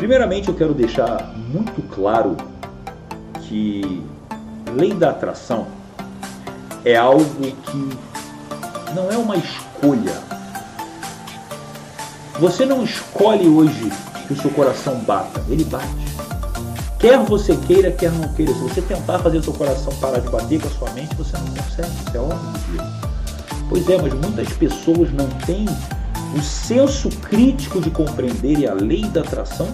Primeiramente, eu quero deixar muito claro que lei da atração é algo que não é uma escolha. Você não escolhe hoje que o seu coração bata, ele bate. Quer você queira, quer não queira. Se você tentar fazer o seu coração parar de bater com a sua mente, você não consegue. Isso é óbvio. Pois é, mas muitas pessoas não têm o senso crítico de compreenderem a lei da atração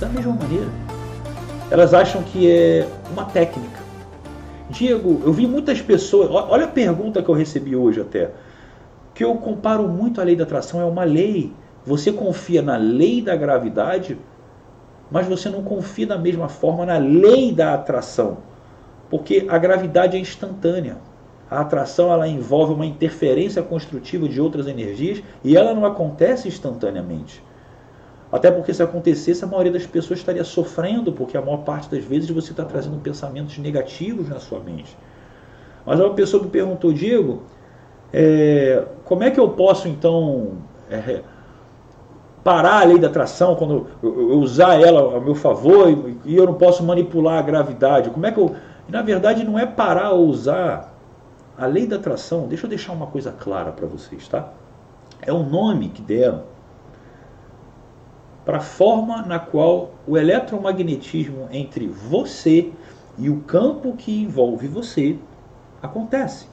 da mesma maneira. Elas acham que é uma técnica. Diego, eu vi muitas pessoas. Olha a pergunta que eu recebi hoje até. Que eu comparo muito a lei da atração, é uma lei. Você confia na lei da gravidade mas você não confia da mesma forma na lei da atração, porque a gravidade é instantânea. A atração ela envolve uma interferência construtiva de outras energias e ela não acontece instantaneamente. Até porque se acontecesse, a maioria das pessoas estaria sofrendo, porque a maior parte das vezes você está trazendo pensamentos negativos na sua mente. Mas uma pessoa me perguntou, Diego, é, como é que eu posso então é, parar a lei da atração, quando eu, usar ela a meu favor e, eu não posso manipular a gravidade? Como é que eu. Na verdade, não é parar ou usar a lei da atração. Deixa eu deixar uma coisa clara para vocês, tá? É o nome que deram para a forma na qual o eletromagnetismo entre você e o campo que envolve você acontece.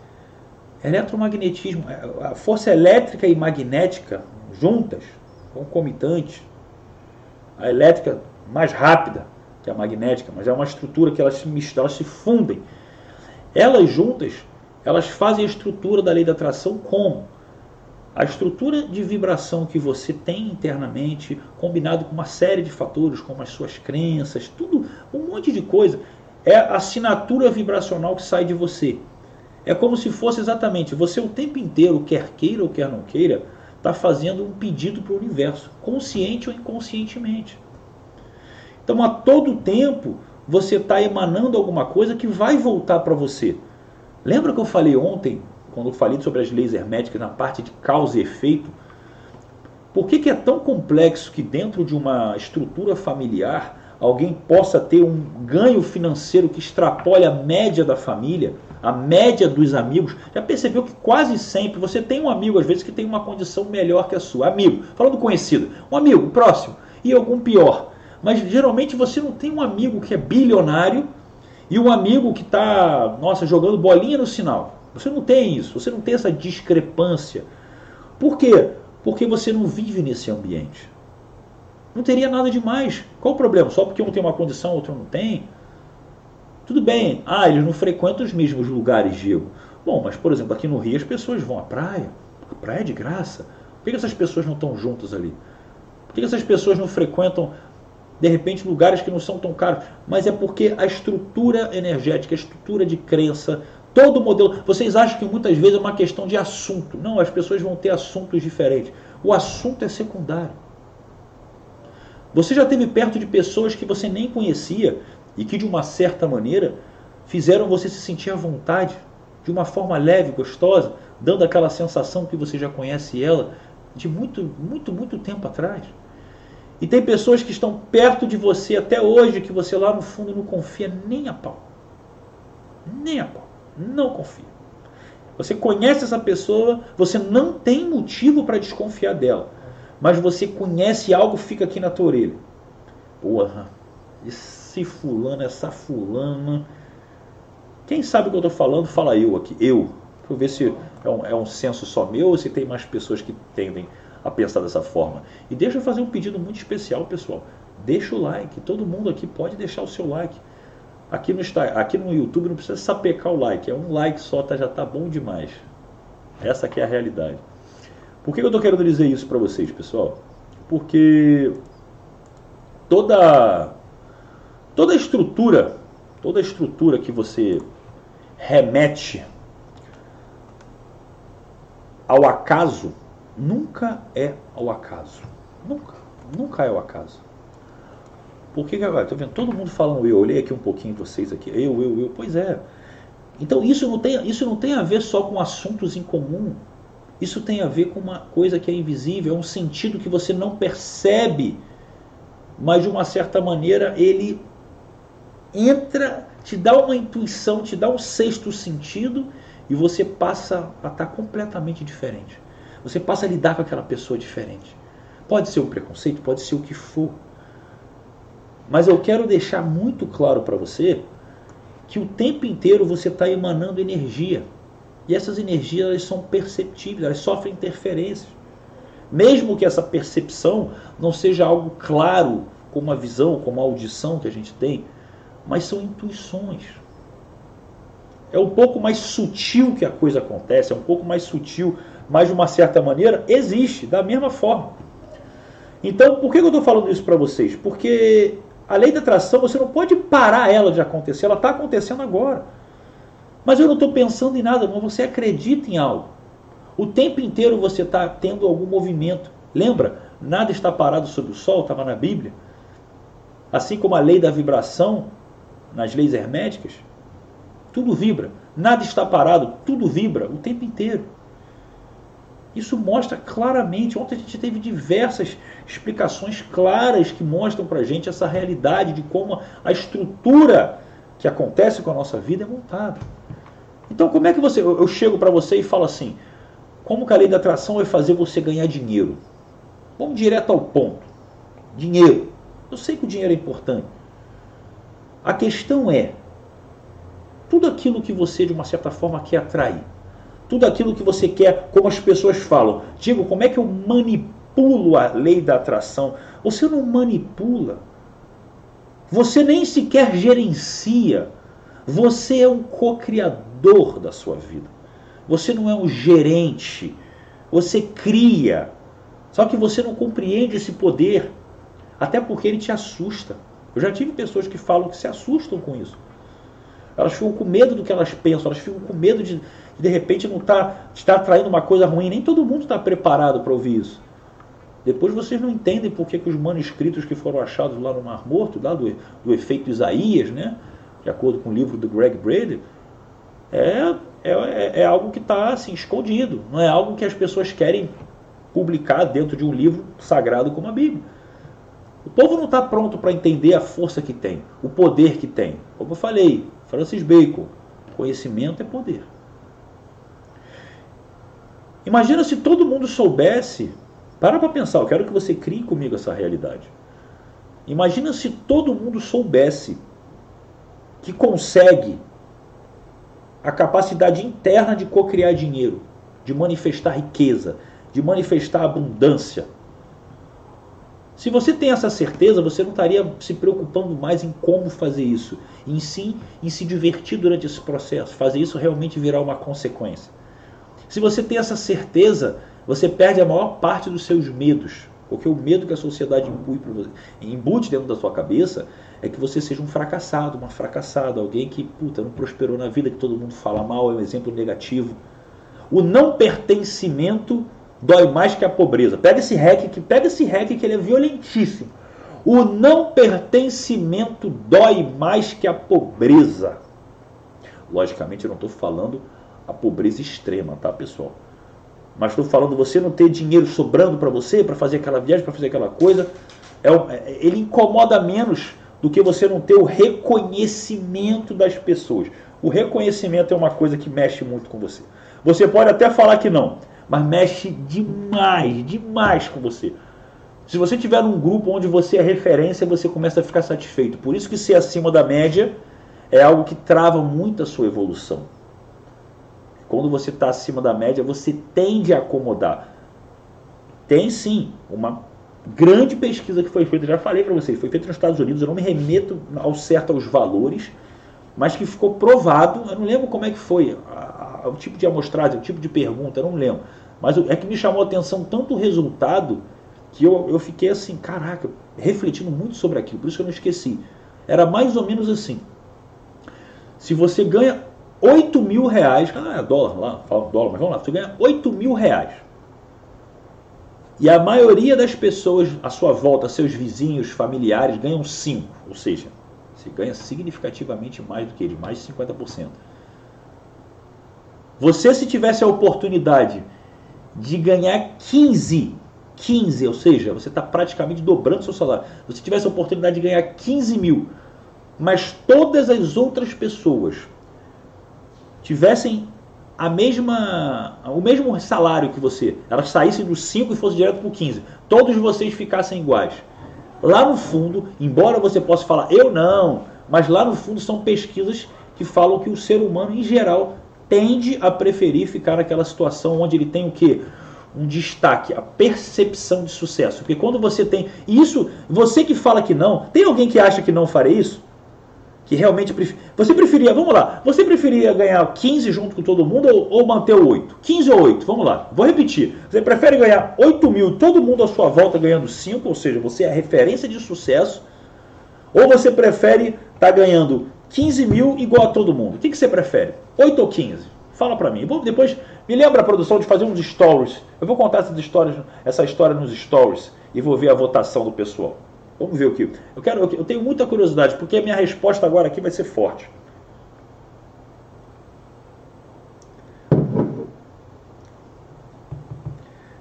Eletromagnetismo, a força elétrica e magnética juntas concomitante. A elétrica mais rápida que a magnética, mas é uma estrutura que elas se misturam, elas se fundem. Elas juntas, elas fazem a estrutura da lei da atração como? A estrutura de vibração que você tem internamente, combinado com uma série de fatores, como as suas crenças, tudo, um monte de coisa, é a assinatura vibracional que sai de você. É como se fosse exatamente você o tempo inteiro, quer queira ou quer não queira, está fazendo um pedido para o universo, consciente ou inconscientemente. Então, a todo tempo, você está emanando alguma coisa que vai voltar para você. Lembra que eu falei ontem, quando eu falei sobre as leis herméticas na parte de causa e efeito? Por que, que é tão complexo que dentro de uma estrutura familiar alguém possa ter um ganho financeiro que extrapole a média da família? a média dos amigos, já percebeu que quase sempre você tem um amigo, às vezes, que tem uma condição melhor que a sua. Amigo, falando conhecido, um amigo próximo e algum pior. Mas geralmente você não tem um amigo que é bilionário e um amigo que está, nossa, jogando bolinha no sinal. Você não tem isso, você não tem essa discrepância. Por quê? Porque você não vive nesse ambiente. Não teria nada demais. Qual o problema? Só porque um tem uma condição, outro não tem? Tudo bem, ah, eles não frequentam os mesmos lugares, Diego. Bom, mas por exemplo, aqui no Rio as pessoas vão à praia. A praia é de graça. Por que essas pessoas não estão juntas ali? Por que essas pessoas não frequentam, de repente, lugares que não são tão caros? Mas é porque a estrutura energética, a estrutura de crença, todo modelo. Vocês acham que muitas vezes é uma questão de assunto. Não, as pessoas vão ter assuntos diferentes. O assunto é secundário. Você já esteve perto de pessoas que você nem conhecia, e que de uma certa maneira fizeram você se sentir à vontade, de uma forma leve, gostosa, dando aquela sensação que você já conhece ela de muito, muito, muito tempo atrás. E tem pessoas que estão perto de você até hoje que você lá no fundo não confia nem a pau. Nem a pau. Não confia. Você conhece essa pessoa, você não tem motivo para desconfiar dela. Mas você conhece algo, fica aqui na tua orelha. Porra, esse fulano, essa fulana. Quem sabe o que eu estou falando, fala eu aqui. Eu. Deixa eu ver se é um, é um senso só meu ou se tem mais pessoas que tendem a pensar dessa forma. E deixa eu fazer um pedido muito especial, pessoal. Deixa o like. Todo mundo aqui pode deixar o seu like. Aqui no, aqui no YouTube não precisa sapecar o like. É um like só, tá, já tá bom demais. Essa aqui é a realidade. Por que eu estou querendo dizer isso para vocês, pessoal? Porque toda Toda estrutura, toda estrutura que você remete ao acaso nunca é ao acaso. Nunca, nunca é ao acaso. Por que, agora? Estou vendo todo mundo falando eu, olhei aqui um pouquinho vocês aqui, eu, eu, eu. Pois é. Então isso não tem, isso não tem a ver só com assuntos em comum. Isso tem a ver com uma coisa que é invisível, é um sentido que você não percebe mas de uma certa maneira ele entra, te dá uma intuição, te dá um sexto sentido e você passa a estar completamente diferente. Você passa a lidar com aquela pessoa diferente. Pode ser o preconceito, pode ser o que for. Mas eu quero deixar muito claro para você que o tempo inteiro você está emanando energia. E essas energias elas são perceptíveis, elas sofrem interferências. Mesmo que essa percepção não seja algo claro, como a visão, como a audição que a gente tem, mas são intuições. É um pouco mais sutil que a coisa acontece, é um pouco mais sutil, mas de uma certa maneira existe, da mesma forma. Então, por que eu estou falando isso para vocês? Porque a lei da atração, você não pode parar ela de acontecer, ela está acontecendo agora. Mas eu não estou pensando em nada, mas você acredita em algo. O tempo inteiro você está tendo algum movimento. Lembra? Nada está parado sobre o sol, estava na Bíblia. Assim como a lei da vibração, nas leis herméticas, tudo vibra. Nada está parado, tudo vibra o tempo inteiro. Isso mostra claramente. Ontem a gente teve diversas explicações claras que mostram para a gente essa realidade de como a estrutura que acontece com a nossa vida é montada. Então, como é que você. Eu chego para você e falo assim: como que a lei da atração vai fazer você ganhar dinheiro? Vamos direto ao ponto: dinheiro. Eu sei que o dinheiro é importante. A questão é: tudo aquilo que você, de uma certa forma, quer atrair tudo aquilo que você quer, como as pessoas falam. Digo, como é que eu manipulo a lei da atração? Você não manipula. Você nem sequer gerencia. Você é um co-criador da sua vida. Você não é um gerente. Você cria. Só que você não compreende esse poder. Até porque ele te assusta. Eu já tive pessoas que falam que se assustam com isso. Elas ficam com medo do que elas pensam, elas ficam com medo de, de repente não tá, está atraindo uma coisa ruim. Nem todo mundo está preparado para ouvir isso. Depois vocês não entendem por que, que os manuscritos que foram achados lá no Mar Morto, lá do, do efeito Isaías, né? de acordo com o livro do Greg Brady, é, é, é algo que está assim, escondido. Não é algo que as pessoas querem publicar dentro de um livro sagrado como a Bíblia. O povo não está pronto para entender a força que tem, o poder que tem. Como eu falei, Francis Bacon, conhecimento é poder. Imagina se todo mundo soubesse. Para para pensar, eu quero que você crie comigo essa realidade. Imagina se todo mundo soubesse que consegue a capacidade interna de co-criar dinheiro, de manifestar riqueza, de manifestar abundância. Se você tem essa certeza, você não estaria se preocupando mais em como fazer isso, em sim em se divertir durante esse processo, fazer isso realmente virar uma consequência. Se você tem essa certeza, você perde a maior parte dos seus medos. Porque o medo que a sociedade impui para você, embute dentro da sua cabeça é que você seja um fracassado, uma fracassada, alguém que puta, não prosperou na vida, que todo mundo fala mal, é um exemplo negativo. O não pertencimento dói mais que a pobreza. Pega esse hack que pega esse hack que ele é violentíssimo. O não pertencimento dói mais que a pobreza. Logicamente eu não estou falando a pobreza extrema, tá, pessoal? Mas estou falando você não ter dinheiro sobrando para você, para fazer aquela viagem, para fazer aquela coisa. É, é, ele incomoda menos do que você não ter o reconhecimento das pessoas. O reconhecimento é uma coisa que mexe muito com você. Você pode até falar que não, mas mexe demais, demais com você. Se você tiver num grupo onde você é referência, você começa a ficar satisfeito. Por isso que ser acima da média é algo que trava muito a sua evolução. Quando você está acima da média, você tende a acomodar. Tem sim uma grande pesquisa que foi feita, já falei para vocês, foi feita nos Estados Unidos, eu não me remeto ao certo aos valores, mas que ficou provado, eu não lembro como é que foi, o tipo de amostragem, o tipo de pergunta, eu não lembro. Mas é que me chamou a atenção tanto o resultado que eu, eu fiquei assim, caraca, refletindo muito sobre aquilo, por isso que eu não esqueci. Era mais ou menos assim. Se você ganha 8 mil reais, ah, é dólar lá, fala dólar, mas vamos lá, você ganha 8 mil reais. E a maioria das pessoas à sua volta, seus vizinhos, familiares, ganham 5. Ou seja, você ganha significativamente mais do que eles, mais de 50%. Você, se tivesse a oportunidade de ganhar 15 15, ou seja, você está praticamente dobrando seu salário. Se você tivesse a oportunidade de ganhar 15 mil, mas todas as outras pessoas tivessem a mesma, o mesmo salário que você, elas saíssem dos 5 e fossem direto para o 15, todos vocês ficassem iguais. Lá no fundo, embora você possa falar, eu não, mas lá no fundo são pesquisas que falam que o ser humano em geral tende a preferir ficar naquela situação onde ele tem o quê? Um destaque, a percepção de sucesso. Porque quando você tem isso, você que fala que não, tem alguém que acha que não farei isso? Que realmente você preferia, vamos lá, você preferia ganhar 15 junto com todo mundo ou, ou, manter o 8? 15 ou 8, vamos lá, vou repetir. Você prefere ganhar 8 mil, todo mundo à sua volta ganhando 5, ou seja, você é a referência de sucesso, ou você prefere estar tá ganhando 15 mil igual a todo mundo? O que, que você prefere? 8 ou 15? Fala para mim. Vou depois me lembra a produção de fazer uns stories. Eu vou contar essas histórias, essa história nos stories e vou ver a votação do pessoal. Vamos ver o que. Eu quero, eu tenho muita curiosidade, porque a minha resposta agora aqui vai ser forte.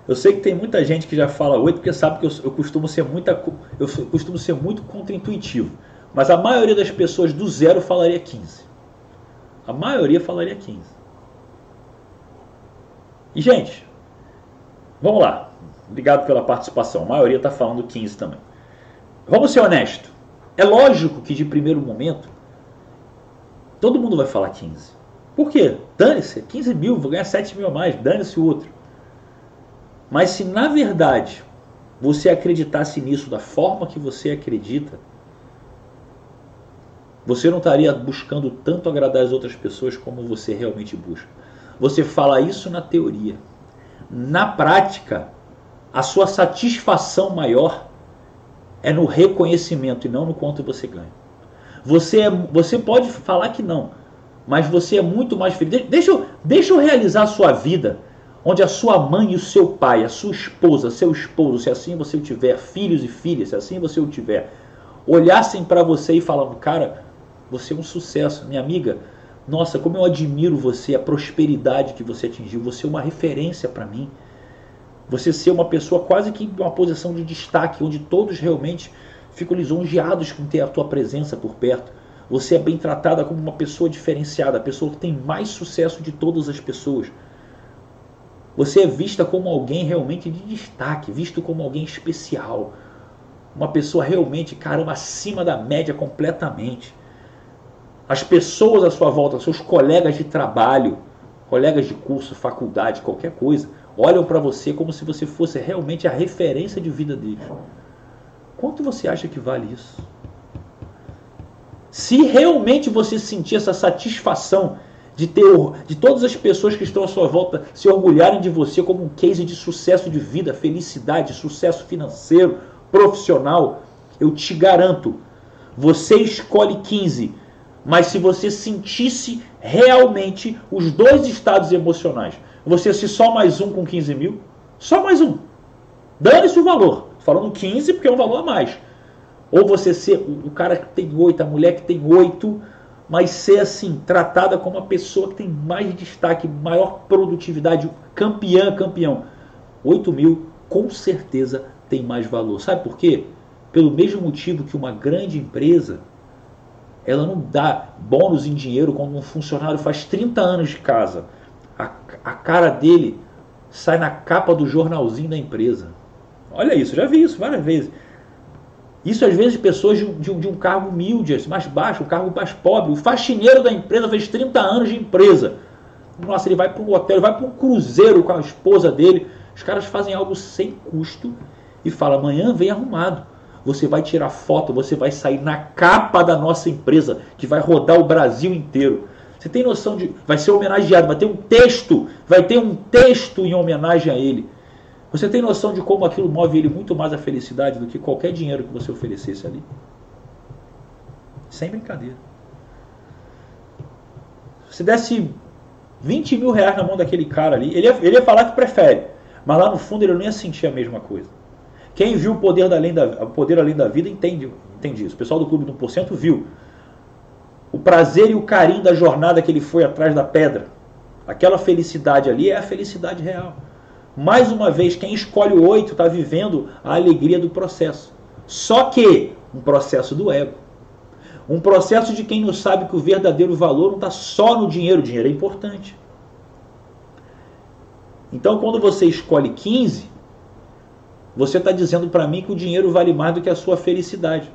Eu sei que tem muita gente que já fala 8 porque sabe que eu, eu costumo ser muito, eu costumo ser muito contra-intuitivo. Mas a maioria das pessoas do zero falaria 15. A maioria falaria 15. E, gente, vamos lá. Obrigado pela participação. A maioria está falando 15 também. Vamos ser honestos. É lógico que de primeiro momento todo mundo vai falar 15. Por quê? Dane-se, 15 mil, vou ganhar 7 mil a mais, dane-se o outro. Mas se na verdade você acreditasse nisso da forma que você acredita, você não estaria buscando tanto agradar as outras pessoas como você realmente busca. Você fala isso na teoria. Na prática, a sua satisfação maior é no reconhecimento e não no quanto você ganha. Você, é, você pode falar que não, mas você é muito mais feliz. Deixa eu, deixa eu realizar a sua vida, onde a sua mãe e o seu pai, a sua esposa, seu esposo, se assim você tiver, filhos e filhas, se assim você o tiver, olhassem para você e falando, cara, você é um sucesso, minha amiga. Nossa, como eu admiro você, a prosperidade que você atingiu. Você é uma referência para mim. Você ser uma pessoa quase que uma posição de destaque, onde todos realmente ficam lisonjeados com ter a tua presença por perto. Você é bem tratada como uma pessoa diferenciada, a pessoa que tem mais sucesso de todas as pessoas. Você é vista como alguém realmente de destaque, visto como alguém especial. Uma pessoa realmente, caramba, acima da média completamente. As pessoas à sua volta, seus colegas de trabalho, colegas de curso, faculdade, qualquer coisa, olham para você como se você fosse realmente a referência de vida deles. Quanto você acha que vale isso? Se realmente você sentir essa satisfação de ter de todas as pessoas que estão à sua volta se orgulharem de você como um case de sucesso de vida, felicidade, sucesso financeiro, profissional, eu te garanto, você escolhe 15, mas se você sentisse realmente os dois estados emocionais, você se só mais um com 15 mil, só mais um. Dane-se o valor. Falando 15 porque é um valor a mais. Ou você ser o cara que tem 8, a mulher que tem 8, mas ser assim, tratada como uma pessoa que tem mais destaque, maior produtividade, campeã, campeão. 8 mil com certeza tem mais valor. Sabe por quê? Pelo mesmo motivo que uma grande empresa ela não dá bônus em dinheiro quando um funcionário faz 30 anos de casa a, a cara dele sai na capa do jornalzinho da empresa. Olha isso, já vi isso várias vezes. Isso às vezes pessoas de, de, de um cargo humilde, assim, mais baixo, um cargo mais pobre. O faxineiro da empresa fez 30 anos de empresa. Nossa, ele vai para um hotel, ele vai para um cruzeiro com a esposa dele. Os caras fazem algo sem custo e fala: amanhã vem arrumado. Você vai tirar foto, você vai sair na capa da nossa empresa, que vai rodar o Brasil inteiro. Você tem noção de. Vai ser homenageado, vai ter um texto, vai ter um texto em homenagem a ele. Você tem noção de como aquilo move ele muito mais a felicidade do que qualquer dinheiro que você oferecesse ali? Sem brincadeira. Se desse 20 mil reais na mão daquele cara ali, ele ia, ele ia falar que prefere, mas lá no fundo ele não ia sentir a mesma coisa. Quem viu o poder, da além da, o poder além da vida entende, entende isso. O pessoal do Clube do 1% viu o prazer e o carinho da jornada que ele foi atrás da pedra. Aquela felicidade ali é a felicidade real. Mais uma vez, quem escolhe o 8 está vivendo a alegria do processo. Só que um processo do ego. Um processo de quem não sabe que o verdadeiro valor não está só no dinheiro, o dinheiro é importante. Então, quando você escolhe 15, você está dizendo para mim que o dinheiro vale mais do que a sua felicidade.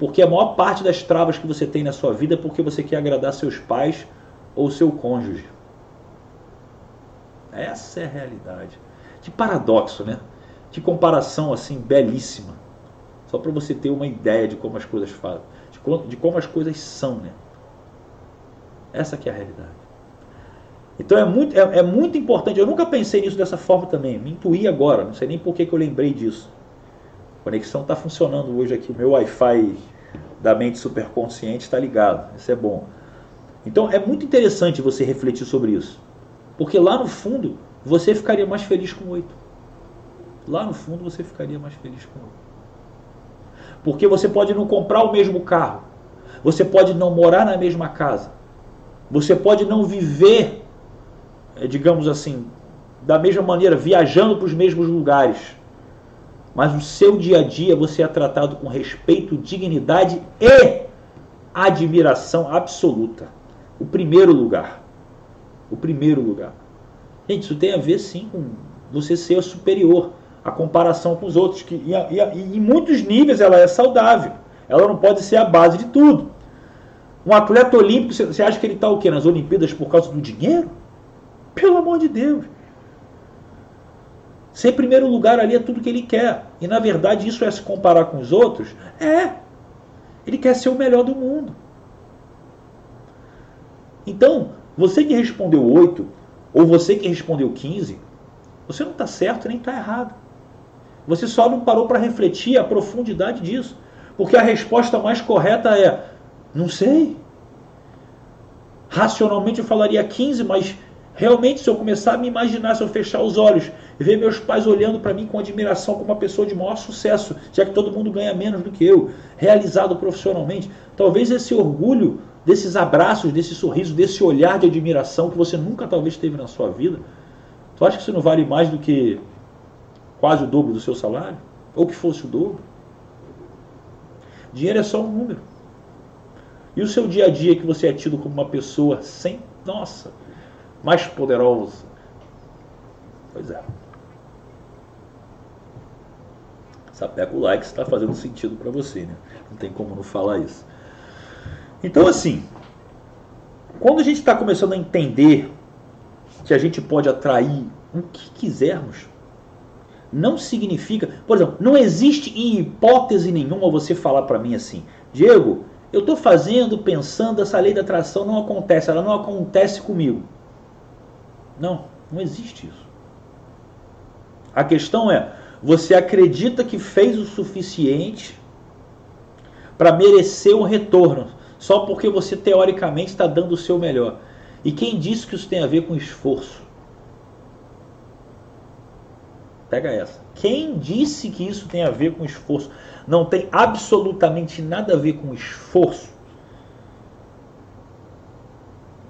Porque a maior parte das travas que você tem na sua vida é porque você quer agradar seus pais ou seu cônjuge. Essa é a realidade. Que paradoxo, né? Que comparação assim belíssima. Só para você ter uma ideia de como as coisas fazem, de como as coisas são, né? Essa que é a realidade. Então é muito, é, é, muito importante. Eu nunca pensei nisso dessa forma também. Me intuí agora. Não sei nem por que, que eu lembrei disso. Conexão está funcionando hoje aqui. O meu Wi-Fi da mente superconsciente está ligado. Isso é bom. Então é muito interessante você refletir sobre isso. Porque lá no fundo você ficaria mais feliz com oito. Lá no fundo você ficaria mais feliz com oito. Porque você pode não comprar o mesmo carro. Você pode não morar na mesma casa. Você pode não viver é, digamos assim, da mesma maneira, viajando para os mesmos lugares. Mas no seu dia a dia você é tratado com respeito, dignidade e admiração absoluta. O primeiro lugar. O primeiro lugar. Gente, isso tem a ver sim com você ser superior a comparação com os outros. Que, e, e, em muitos níveis ela é saudável. Ela não pode ser a base de tudo. Um atleta olímpico, você acha que ele está o quê? Nas Olimpíadas por causa do dinheiro? Pelo amor de Deus. Ser primeiro lugar ali é tudo que ele quer. E na verdade isso é se comparar com os outros? É. Ele quer ser o melhor do mundo. Então, você que respondeu 8, ou você que respondeu 15, você não está certo nem está errado. Você só não parou para refletir a profundidade disso. Porque a resposta mais correta é: não sei. Racionalmente eu falaria 15, mas Realmente, se eu começar a me imaginar, se eu fechar os olhos e ver meus pais olhando para mim com admiração como uma pessoa de maior sucesso, já que todo mundo ganha menos do que eu, realizado profissionalmente, talvez esse orgulho desses abraços, desse sorriso, desse olhar de admiração que você nunca talvez teve na sua vida, tu acha que isso não vale mais do que quase o dobro do seu salário? Ou que fosse o dobro? Dinheiro é só um número. E o seu dia a dia que você é tido como uma pessoa sem, nossa, mais poderoso. Pois é. Sapeca o like está fazendo sentido para você, né? Não tem como não falar isso. Então, assim, quando a gente está começando a entender que a gente pode atrair o que quisermos, não significa. Por exemplo, não existe em hipótese nenhuma você falar para mim assim, Diego, eu estou fazendo, pensando, essa lei da atração não acontece, ela não acontece comigo. Não, não existe isso. A questão é: você acredita que fez o suficiente para merecer um retorno, só porque você teoricamente está dando o seu melhor. E quem disse que isso tem a ver com esforço? Pega essa. Quem disse que isso tem a ver com esforço? Não tem absolutamente nada a ver com esforço.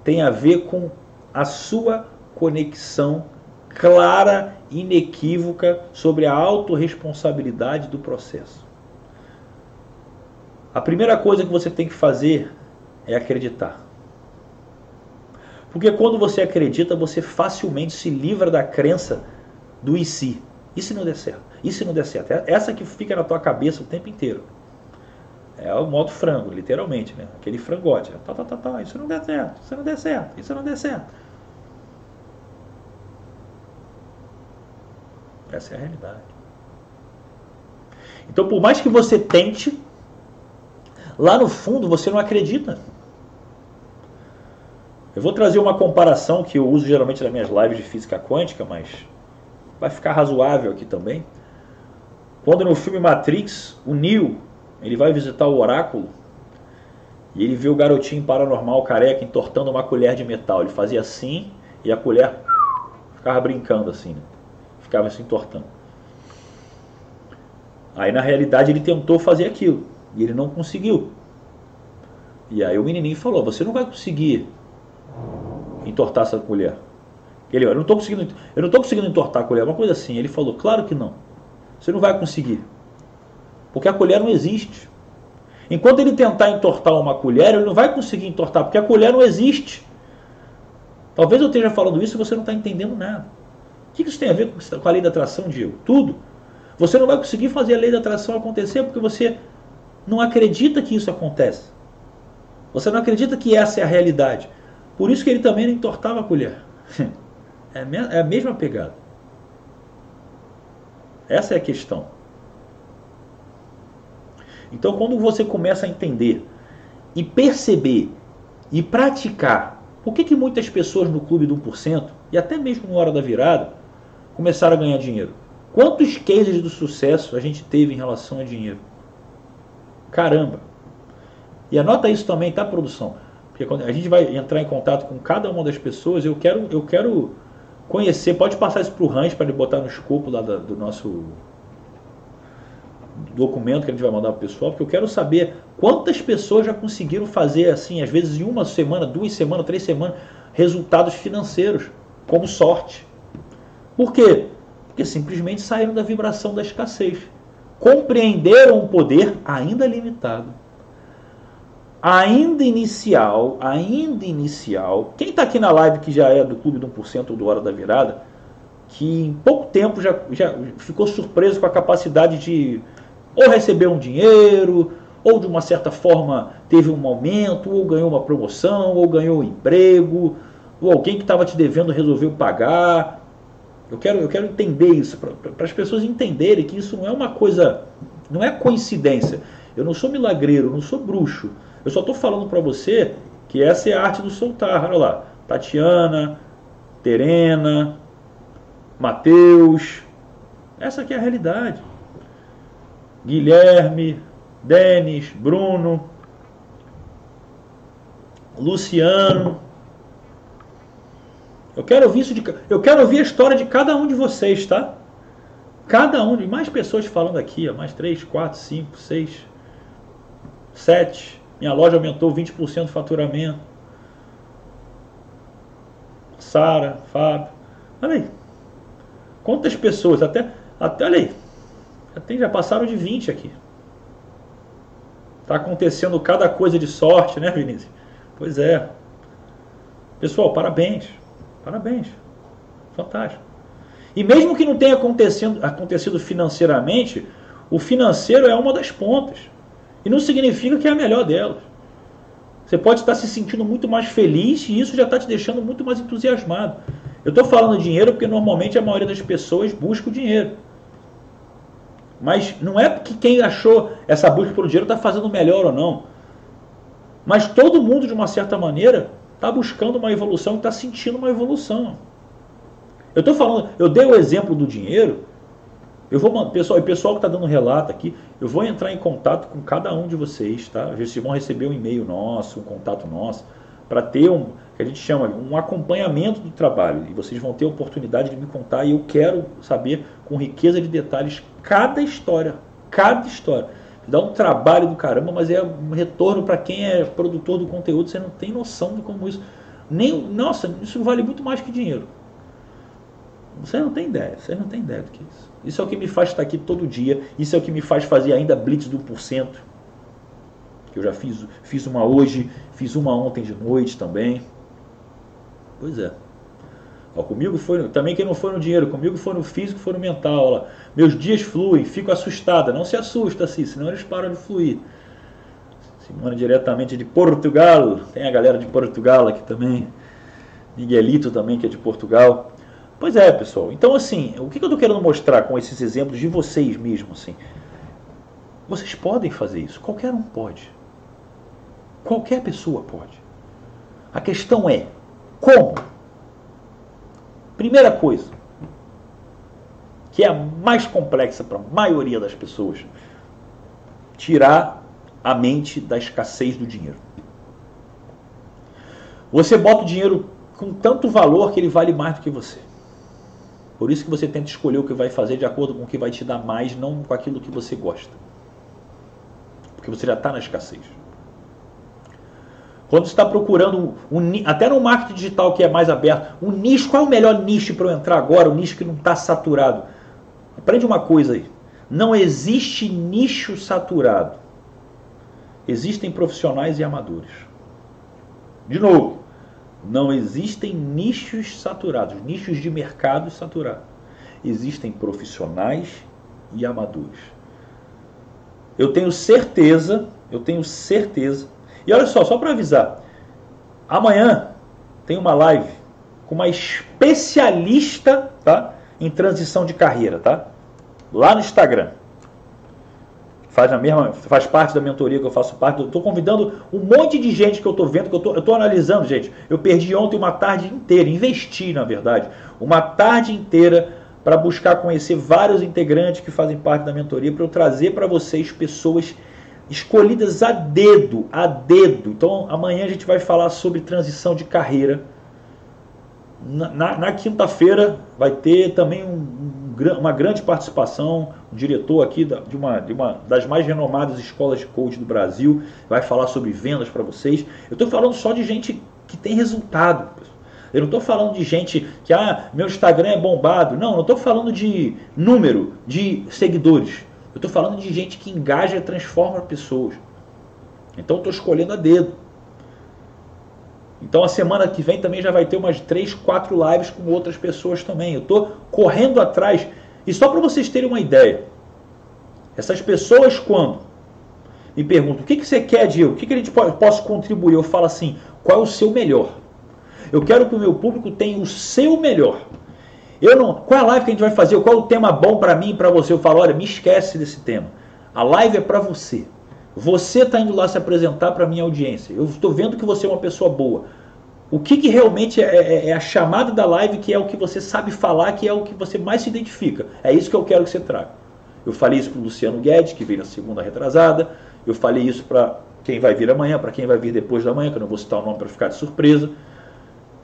Tem a ver com a sua conexão clara, inequívoca sobre a autorresponsabilidade do processo. A primeira coisa que você tem que fazer é acreditar. Porque quando você acredita, você facilmente se livra da crença do e se. E se não der certo? E se não der certo? É essa que fica na tua cabeça o tempo inteiro. É o modo frango, literalmente, né? Aquele frangote. Tá, tá, tá, tá, isso não der certo, isso não der certo, isso não der certo. Essa é a realidade. Então, por mais que você tente, lá no fundo você não acredita. Eu vou trazer uma comparação que eu uso geralmente nas minhas lives de física quântica, mas vai ficar razoável aqui também. Quando no filme Matrix, o Neo, ele vai visitar o oráculo e ele vê o garotinho paranormal careca entortando uma colher de metal. Ele fazia assim e a colher ficava brincando assim. Né? Ficava se entortando. Aí na realidade ele tentou fazer aquilo e ele não conseguiu. E aí o menininho falou: Você não vai conseguir entortar essa colher. Ele, eu não estou conseguindo, eu não tô conseguindo entortar a colher, uma coisa assim. Ele falou, claro que não. Você não vai conseguir. Porque a colher não existe. Enquanto ele tentar entortar uma colher, ele não vai conseguir entortar, porque a colher não existe. Talvez eu esteja falando isso e você não está entendendo nada. O que isso tem a ver com a lei da atração, Diego? Tudo. Você não vai conseguir fazer a lei da atração acontecer porque você não acredita que isso acontece. Você não acredita que essa é a realidade. Por isso que ele também não entortava a colher. É, é a mesma pegada. Essa é a questão. Então, quando você começa a entender e perceber e praticar, por que, que muitas pessoas no clube do 1% e até mesmo no hora da virada começaram a ganhar dinheiro? Quantos cases do sucesso a gente teve em relação a dinheiro? Caramba! E anota isso também, tá, produção? Porque quando a gente vai entrar em contato com cada uma das pessoas, eu quero, eu quero conhecer, pode passar isso para o Hans para ele botar no escopo lá do nosso documento que a gente vai mandar para o pessoal, porque eu quero saber quantas pessoas já conseguiram fazer assim, às vezes em uma semana, duas semanas, três semanas, resultados financeiros, como sorte. Por quê? Porque simplesmente saíram da vibração da escassez. Compreenderam um poder ainda limitado ainda inicial, ainda inicial, quem está aqui na live que já é do Clube do 1% ou do Hora da Virada, que em pouco tempo já, já ficou surpreso com a capacidade de ou receber um dinheiro, ou de uma certa forma teve um aumento, ou ganhou uma promoção, ou ganhou um emprego, ou alguém que estava te devendo resolveu pagar. Eu quero, eu quero entender isso, para as pessoas entenderem que isso não é uma coisa, não é coincidência. Eu não sou milagreiro, não sou bruxo. Eu só estou falando para você que essa é a arte do soltar. Olha lá, Tatiana, Terena, Mateus. Essa aqui é a realidade. Guilherme, Denis, Bruno, Luciano. Eu quero ouvir isso de, eu quero ouvir a história de cada um de vocês, tá? Cada um de mais pessoas falando aqui, ó, mais três, quatro, cinco, seis, sete. Minha loja aumentou 20% do faturamento. Sara, Fábio. Olha aí. Quantas pessoas? Até, até olha aí. Até já passaram de 20 aqui. Está acontecendo cada coisa de sorte, né, Vinícius? Pois é. Pessoal, parabéns. Parabéns. Fantástico. E mesmo que não tenha acontecido, acontecido financeiramente, o financeiro é uma das pontas. E não significa que é a melhor delas. Você pode estar se sentindo muito mais feliz e isso já está te deixando muito mais entusiasmado. Eu estou falando dinheiro porque normalmente a maioria das pessoas busca o dinheiro. Mas não é porque quem achou essa busca pelo dinheiro está fazendo melhor ou não. Mas todo mundo, de uma certa maneira, está buscando uma evolução está sentindo uma evolução. Eu estou falando, eu dei o exemplo do dinheiro eu vou, pessoal, e pessoal que está dando relato aqui, eu vou entrar em contato com cada um de vocês, tá? Vocês vão receber um e-mail nosso, um contato nosso, para ter um, que a gente chama um acompanhamento do trabalho. E vocês vão ter a oportunidade de me contar e eu quero saber com riqueza de detalhes cada história, cada história. Dá um trabalho do caramba, mas é um retorno para quem é produtor do conteúdo, você não tem noção de como isso. Nem, nossa, isso vale muito mais que dinheiro. Você não tem ideia, você não tem ideia do que é isso. Isso é o que me faz estar aqui todo dia. Isso é o que me faz fazer ainda Blitz do porcento. Que eu já fiz, fiz uma hoje, fiz uma ontem de noite também. Pois é. Ó, comigo foi também quem não foi no dinheiro, comigo foi no físico, foi no mental. Ó, meus dias fluem, fico assustada. Não se assusta assim, senão eles param de fluir. Simone diretamente de Portugal. Tem a galera de Portugal aqui também. Miguelito também, que é de Portugal. Pois é, pessoal. Então, assim, o que eu estou querendo mostrar com esses exemplos de vocês mesmos, assim? Vocês podem fazer isso. Qualquer um pode. Qualquer pessoa pode. A questão é como? Primeira coisa, que é a mais complexa para a maioria das pessoas, tirar a mente da escassez do dinheiro. Você bota o dinheiro com tanto valor que ele vale mais do que você. Por isso que você tenta escolher o que vai fazer de acordo com o que vai te dar mais, não com aquilo que você gosta. Porque você já está na escassez. Quando você está procurando, um, até no marketing digital que é mais aberto, um nicho, qual é o melhor nicho para eu entrar agora? O nicho que não está saturado. Aprende uma coisa aí. Não existe nicho saturado. Existem profissionais e amadores. De novo, não existem nichos saturados, nichos de mercado saturados. Existem profissionais e amadores. Eu tenho certeza, eu tenho certeza. E olha só, só para avisar, amanhã tem uma live com uma especialista, tá, em transição de carreira, tá? Lá no Instagram faz, a mesma, faz parte da mentoria que eu faço parte. Estou convidando um monte de gente que eu estou vendo, que eu estou analisando, gente. Eu perdi ontem uma tarde inteira, investi, na verdade, uma tarde inteira para buscar conhecer vários integrantes que fazem parte da mentoria, para eu trazer para vocês pessoas escolhidas a dedo, a dedo. Então, amanhã a gente vai falar sobre transição de carreira. Na, na, na quinta-feira vai ter também um, um, uma grande participação um diretor aqui de uma, de uma das mais renomadas escolas de coach do Brasil, vai falar sobre vendas para vocês. Eu estou falando só de gente que tem resultado. Eu não estou falando de gente que, ah, meu Instagram é bombado. Não, não estou falando de número de seguidores. Eu estou falando de gente que engaja e transforma pessoas. Então estou escolhendo a dedo. Então a semana que vem também já vai ter umas 3, 4 lives com outras pessoas também. Eu estou correndo atrás e só para vocês terem uma ideia, essas pessoas quando me perguntam o que, que você quer, Diego, o que, que a gente pode, posso contribuir, eu falo assim, qual é o seu melhor? Eu quero que o meu público tenha o seu melhor. Eu não, qual é a live que a gente vai fazer? Qual é o tema bom para mim e para você? Eu falo, olha, me esquece desse tema. A live é para você. Você está indo lá se apresentar para minha audiência. Eu estou vendo que você é uma pessoa boa. O que, que realmente é, é, é, a chamada da live, que é o que você sabe falar, que é o que você mais se identifica. É isso que eu quero que você traga. Eu falei isso para o Luciano Guedes, que veio na segunda retrasada. Eu falei isso para quem vai vir amanhã, para quem vai vir depois da manhã, que eu não vou citar o nome para ficar de surpresa.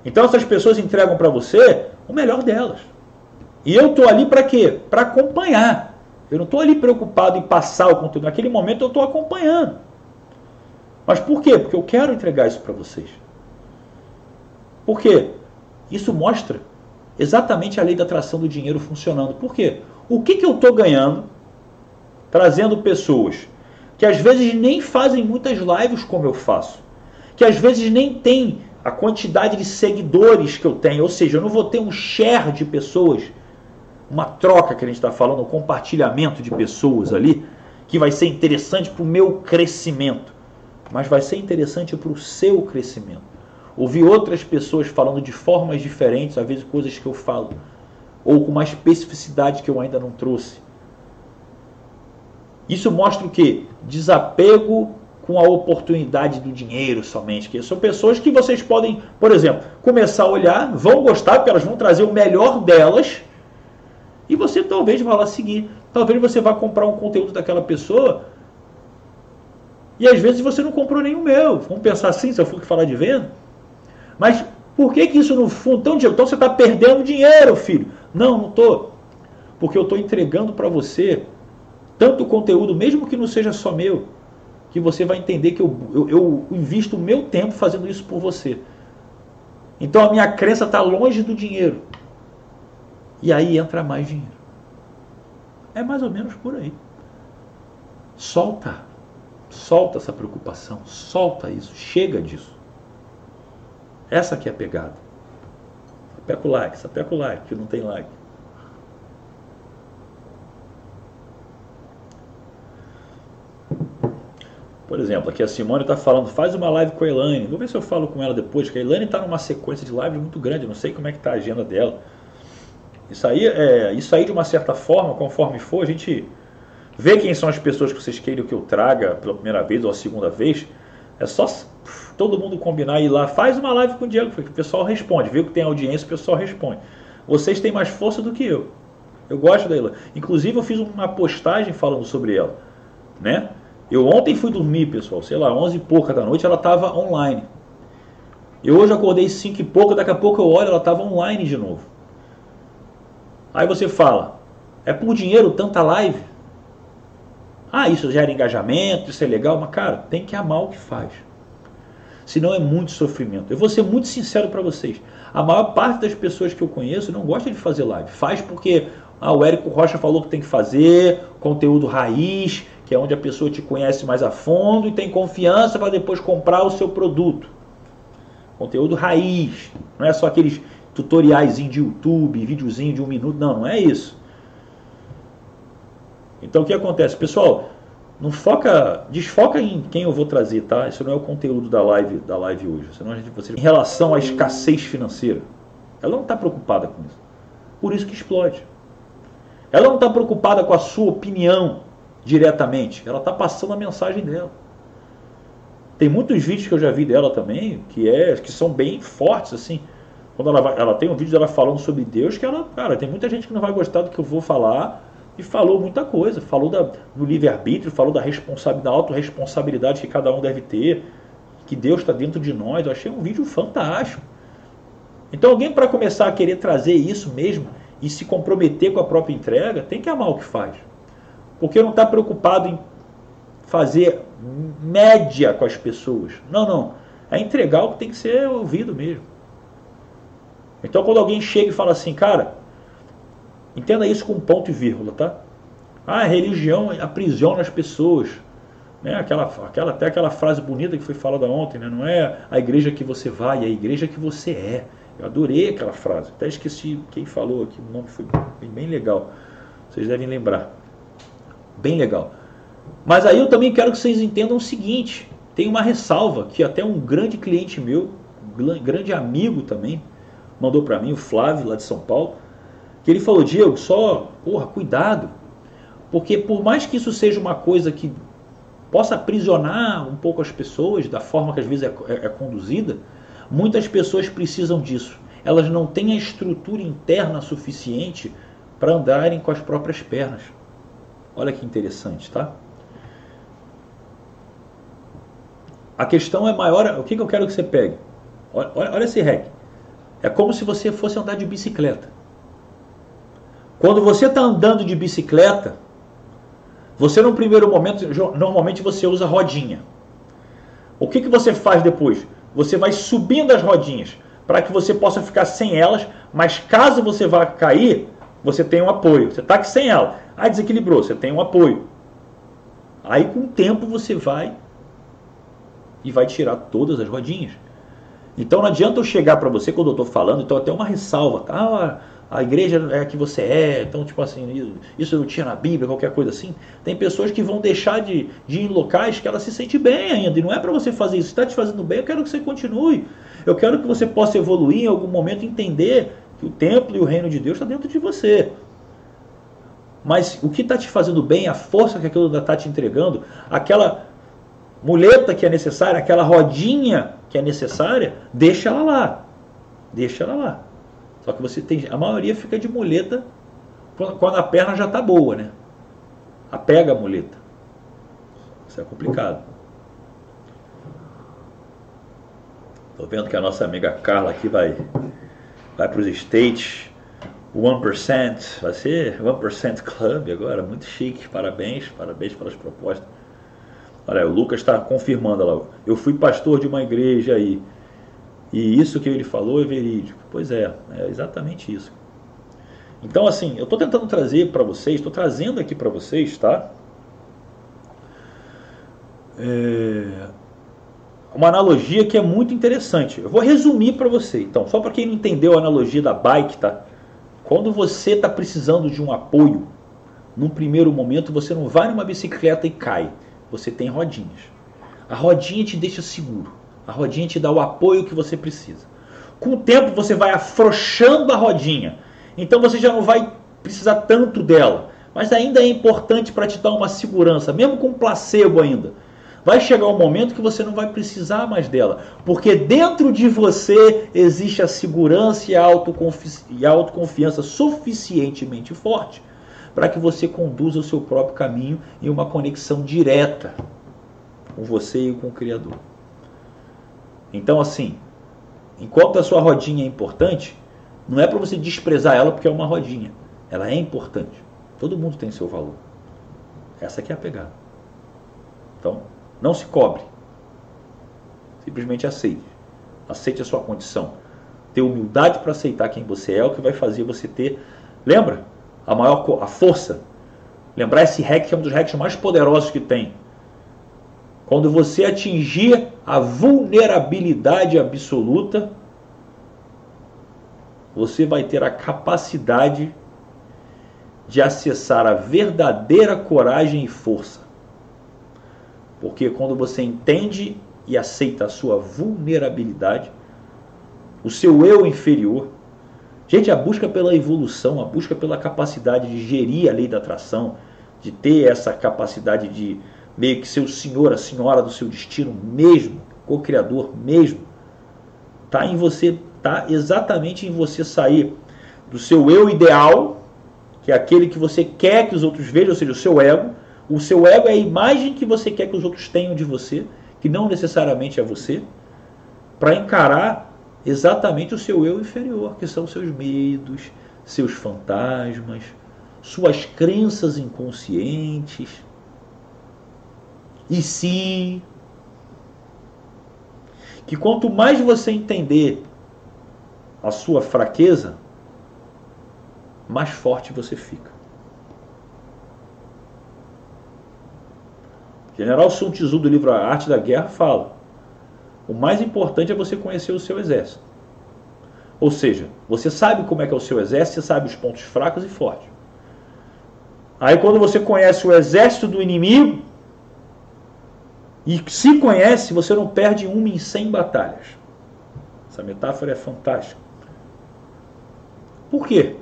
Então essas pessoas entregam para você o melhor delas. E eu estou ali para quê? Para acompanhar. Eu não estou ali preocupado em passar o conteúdo. Naquele momento eu estou acompanhando. Mas por quê? Porque eu quero entregar isso para vocês. Por quê? Isso mostra exatamente a lei da atração do dinheiro funcionando. Por quê? O que, que eu estou ganhando trazendo pessoas que às vezes nem fazem muitas lives como eu faço, que às vezes nem tem a quantidade de seguidores que eu tenho, ou seja, eu não vou ter um share de pessoas, uma troca que a gente está falando, um compartilhamento de pessoas ali, que vai ser interessante para o meu crescimento, mas vai ser interessante para o seu crescimento ouvir outras pessoas falando de formas diferentes, às vezes coisas que eu falo, ou com uma especificidade que eu ainda não trouxe. Isso mostra o que? Desapego com a oportunidade do dinheiro somente. Que são pessoas que vocês podem, por exemplo, começar a olhar, vão gostar, porque elas vão trazer o melhor delas, e você talvez vá lá seguir. Talvez você vá comprar um conteúdo daquela pessoa, e às vezes você não comprou nenhum meu. Vamos pensar assim, se eu for falar de venda. Mas por que, que isso no fundo. Então, então você está perdendo dinheiro, filho. Não, não estou. Porque eu estou entregando para você tanto conteúdo, mesmo que não seja só meu, que você vai entender que eu, eu, eu invisto o meu tempo fazendo isso por você. Então a minha crença está longe do dinheiro. E aí entra mais dinheiro. É mais ou menos por aí. Solta. Solta essa preocupação. Solta isso. Chega disso. Essa aqui é a pegada. Sapeca o like, sapeca o like, que não tem like. Por exemplo, aqui a Simone está falando, faz uma live com a Elaine. Vou ver se eu falo com ela depois, que a Elaine está numa sequência de lives muito grande, não sei como é que está a agenda dela. Isso aí, é, isso aí, de uma certa forma, conforme for, a gente vê quem são as pessoas que vocês queiram que eu traga pela primeira vez ou a segunda vez. É só todo mundo combinar e ir lá, faz uma live com o Diego, porque o pessoal responde, viu que tem audiência, o pessoal responde. Vocês têm mais força do que eu. Eu gosto dela. Inclusive eu fiz uma postagem falando sobre ela, né? Eu ontem fui dormir, pessoal, sei lá, 11 e pouca da noite, ela estava online. Eu hoje acordei 5 e pouco, daqui a pouco eu olho, ela estava online de novo. Aí você fala, é por dinheiro tanta live? Ah, isso gera engajamento, isso é legal, mas cara, tem que amar o que faz. senão é muito sofrimento. Eu vou ser muito sincero para vocês. A maior parte das pessoas que eu conheço não gosta de fazer live. Faz porque ah, o Érico Rocha falou que tem que fazer, conteúdo raiz, que é onde a pessoa te conhece mais a fundo e tem confiança para depois comprar o seu produto. Conteúdo raiz, não é só aqueles tutoriais de YouTube, videozinho de um minuto, não, não é isso. Então o que acontece? Pessoal, não foca, desfoca em quem eu vou trazer, tá? Isso não é o conteúdo da live, da live hoje. Senão a gente, você, em relação à escassez financeira, ela não está preocupada com isso. Por isso que explode. Ela não está preocupada com a sua opinião diretamente. Ela está passando a mensagem dela. Tem muitos vídeos que eu já vi dela também, que, é, que são bem fortes, assim. Quando ela, ela tem um vídeo dela falando sobre Deus, que ela, cara, tem muita gente que não vai gostar do que eu vou falar, e falou muita coisa. Falou da, do livre-arbítrio, falou da responsabilidade, da autorresponsabilidade que cada um deve ter, que Deus está dentro de nós. Eu achei um vídeo fantástico. Então alguém para começar a querer trazer isso mesmo e se comprometer com a própria entrega, tem que amar o que faz. Porque não está preocupado em fazer média com as pessoas. Não, não. É entregar o que tem que ser ouvido mesmo. Então quando alguém chega e fala assim, cara, entenda isso com ponto e vírgula, tá? Ah, a religião aprisiona as pessoas. Né? Aquela, aquela, até aquela frase bonita que foi falada ontem, né? não é a igreja que você vai, é a igreja que você é. Eu adorei aquela frase. Até esqueci quem falou aqui, o nome foi bem, bem legal. Vocês devem lembrar. Bem legal. Mas aí eu também quero que vocês entendam o seguinte: tem uma ressalva que até um grande cliente meu, grande amigo também, mandou para mim, o Flávio, lá de São Paulo, que ele falou: Diego, só, porra, cuidado, porque por mais que isso seja uma coisa que possa aprisionar um pouco as pessoas, da forma que às vezes é, é, é conduzida, muitas pessoas precisam disso. Elas não têm a estrutura interna suficiente para andarem com as próprias pernas. Olha que interessante, tá? A questão é maior. O que, que eu quero que você pegue? Olha, olha esse rec. É como se você fosse andar de bicicleta. Quando você está andando de bicicleta, você no primeiro momento, normalmente você usa rodinha. O que, que você faz depois? Você vai subindo as rodinhas para que você possa ficar sem elas, mas caso você vá cair, você tem um apoio. Você está sem ela. Ah, desequilibrou, você tem um apoio. Aí com o tempo você vai e vai tirar todas as rodinhas. Então não adianta eu chegar para você quando eu estou falando, então até uma ressalva, tá? Ah, a igreja é a que você é, então tipo assim, isso eu tinha na Bíblia, qualquer coisa assim. Tem pessoas que vão deixar de, de ir em locais que ela se sente bem ainda, e não é para você fazer isso. Está te fazendo bem, eu quero que você continue. Eu quero que você possa evoluir em algum momento, entender que o templo e o reino de Deus está dentro de você. Mas o que está te fazendo bem, a força que aquilo está te entregando, aquela muleta que é necessária, aquela rodinha que é necessária, deixa ela lá. Deixa ela lá. Só que você tem. A maioria fica de muleta quando a perna já está boa, né? Apega a muleta. Isso é complicado. Tô vendo que a nossa amiga Carla aqui vai, vai para os States. 1%, vai ser 1% Club agora, muito chique, parabéns, parabéns pelas propostas. Olha, o Lucas está confirmando lá. Eu fui pastor de uma igreja aí. E isso que ele falou é verídico. Pois é, é exatamente isso. Então, assim, eu estou tentando trazer para vocês, estou trazendo aqui para vocês, tá? É... Uma analogia que é muito interessante. Eu vou resumir para você. Então, só para quem não entendeu a analogia da bike, tá? Quando você está precisando de um apoio, num primeiro momento você não vai numa bicicleta e cai. Você tem rodinhas. A rodinha te deixa seguro. A rodinha te dá o apoio que você precisa. Com o tempo você vai afrouxando a rodinha. Então você já não vai precisar tanto dela. Mas ainda é importante para te dar uma segurança, mesmo com placebo ainda. Vai chegar um momento que você não vai precisar mais dela, porque dentro de você existe a segurança e a, autoconfi e a autoconfiança suficientemente forte para que você conduza o seu próprio caminho em uma conexão direta com você e com o Criador. Então, assim, enquanto a sua rodinha é importante, não é para você desprezar ela porque é uma rodinha. Ela é importante. Todo mundo tem seu valor. Essa aqui é a pegada. Então, não se cobre. Simplesmente aceite. Aceite a sua condição. Ter humildade para aceitar quem você é, é o que vai fazer você ter. Lembra? A maior a força. Lembrar esse hack que é um dos hacks mais poderosos que tem. Quando você atingir a vulnerabilidade absoluta, você vai ter a capacidade de acessar a verdadeira coragem e força. Porque quando você entende e aceita a sua vulnerabilidade, o seu eu inferior, gente, a busca pela evolução, a busca pela capacidade de gerir a lei da atração, de ter essa capacidade de meio que ser o senhor, a senhora do seu destino mesmo, co-criador mesmo, tá em você, tá exatamente em você sair do seu eu ideal, que é aquele que você quer que os outros vejam, ou seja, o seu ego. O seu ego é a imagem que você quer que os outros tenham de você, que não necessariamente é você, para encarar exatamente o seu eu inferior, que são seus medos, seus fantasmas, suas crenças inconscientes. E se que quanto mais você entender a sua fraqueza, mais forte você fica. General Sun Tzu do livro A Arte da Guerra fala: o mais importante é você conhecer o seu exército. Ou seja, você sabe como é que é o seu exército, você sabe os pontos fracos e fortes. Aí quando você conhece o exército do inimigo e se conhece, você não perde uma em cem batalhas. Essa metáfora é fantástica. Por quê?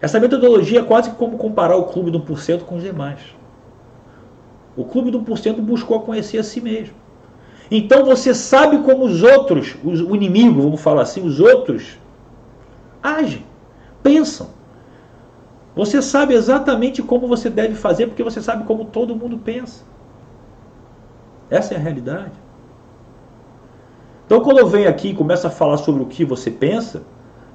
Essa metodologia é quase como comparar o clube do 1% com os demais. O clube do 1% buscou conhecer a si mesmo. Então você sabe como os outros, o inimigo, vamos falar assim, os outros agem, pensam. Você sabe exatamente como você deve fazer, porque você sabe como todo mundo pensa. Essa é a realidade. Então, quando eu venho aqui e começo a falar sobre o que você pensa,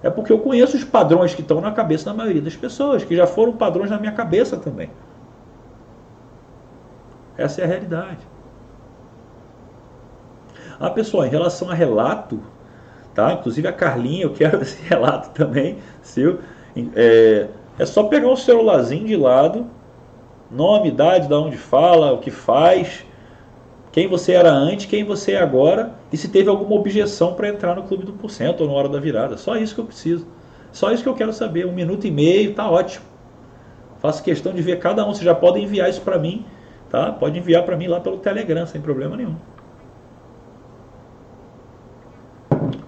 é porque eu conheço os padrões que estão na cabeça da maioria das pessoas, que já foram padrões na minha cabeça também. Essa é a realidade. Ah, pessoal, em relação a relato, tá? Inclusive a Carlinha, eu quero esse relato também, seu. É, é só pegar o celularzinho de lado, nome, idade, da onde fala, o que faz, quem você era antes, quem você é agora e se teve alguma objeção para entrar no clube do porcento ou na hora da virada. Só isso que eu preciso. Só isso que eu quero saber. Um minuto e meio, tá ótimo. Faço questão de ver cada um. Vocês já podem enviar isso para mim Tá? Pode enviar para mim lá pelo Telegram, sem problema nenhum.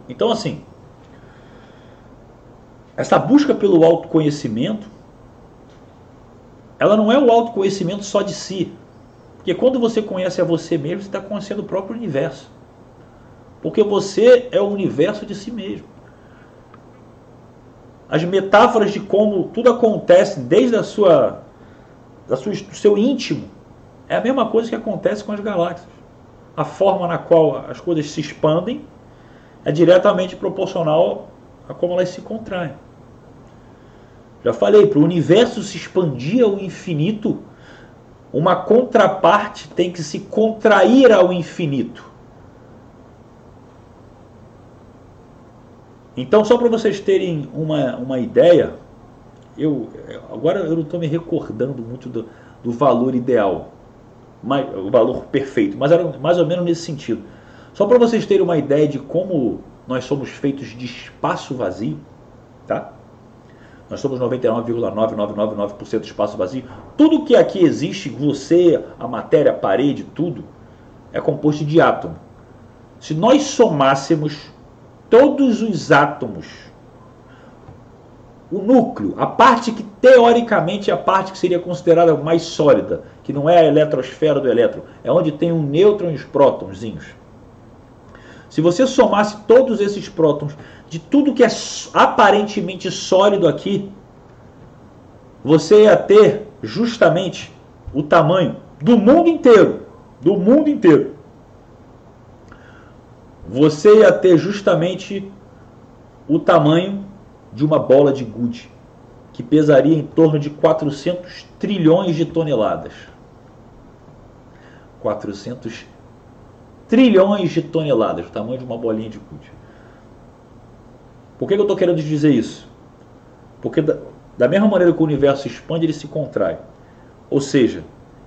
Então, assim, essa busca pelo autoconhecimento, ela não é o autoconhecimento só de si. Porque quando você conhece a você mesmo, você está conhecendo o próprio universo. Porque você é o universo de si mesmo. As metáforas de como tudo acontece desde a sua, da sua, do seu íntimo é a mesma coisa que acontece com as galáxias. A forma na qual as coisas se expandem é diretamente proporcional a como elas se contraem. Já falei, para o universo se expandir ao infinito, uma contraparte tem que se contrair ao infinito. Então, só para vocês terem uma, uma ideia, eu agora eu não estou me recordando muito do, do valor ideal o valor perfeito, mas era mais ou menos nesse sentido. Só para vocês terem uma ideia de como nós somos feitos de espaço vazio, tá? Nós somos 99,9999% de espaço vazio. Tudo que aqui existe, você, a matéria, a parede, tudo, é composto de átomo. Se nós somássemos todos os átomos, o núcleo, a parte que teoricamente é a parte que seria considerada mais sólida, que não é a eletrosfera do elétron, é onde tem um nêutron e os prótonzinhos. Se você somasse todos esses prótons de tudo que é aparentemente sólido aqui, você ia ter justamente o tamanho do mundo inteiro, do mundo inteiro. Você ia ter justamente o tamanho de uma bola de gude, que pesaria em torno de 400 trilhões de toneladas. 400 trilhões de toneladas, o tamanho de uma bolinha de gude. Por que, eu estou querendo dizer isso? Porque da, da mesma maneira que o universo expande, ele se contrai. Ou seja,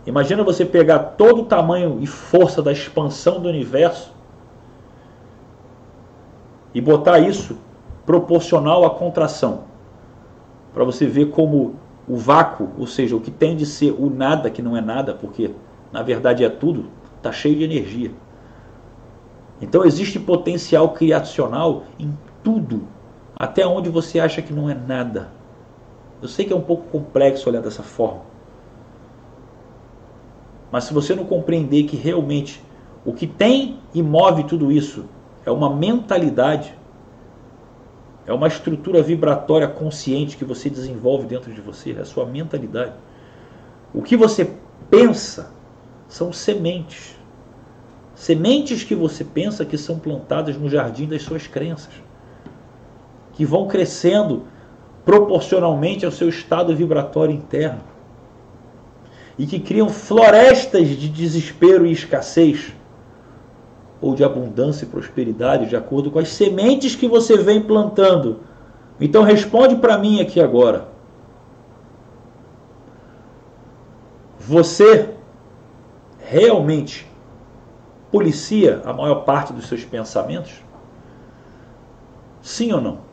imagina você pegar todo o tamanho e força da expansão do universo e botar isso proporcional à contração. Para você ver como o vácuo, ou seja, o que tem de ser o nada, que não é nada, porque na verdade é tudo, está cheio de energia. Então existe potencial criacional em tudo, até onde você acha que não é nada. Eu sei que é um pouco complexo olhar dessa forma. Mas se você não compreender que realmente o que tem e move tudo isso é uma mentalidade, é uma estrutura vibratória consciente que você desenvolve dentro de você, é a sua mentalidade. O que você pensa são sementes. Sementes que você pensa que são plantadas no jardim das suas crenças, que vão crescendo proporcionalmente ao seu estado vibratório interno e que criam florestas de desespero e escassez ou de abundância e prosperidade de acordo com as sementes que você vem plantando. Então responde para mim aqui agora. Você realmente policia a maior parte dos seus pensamentos? Sim ou não?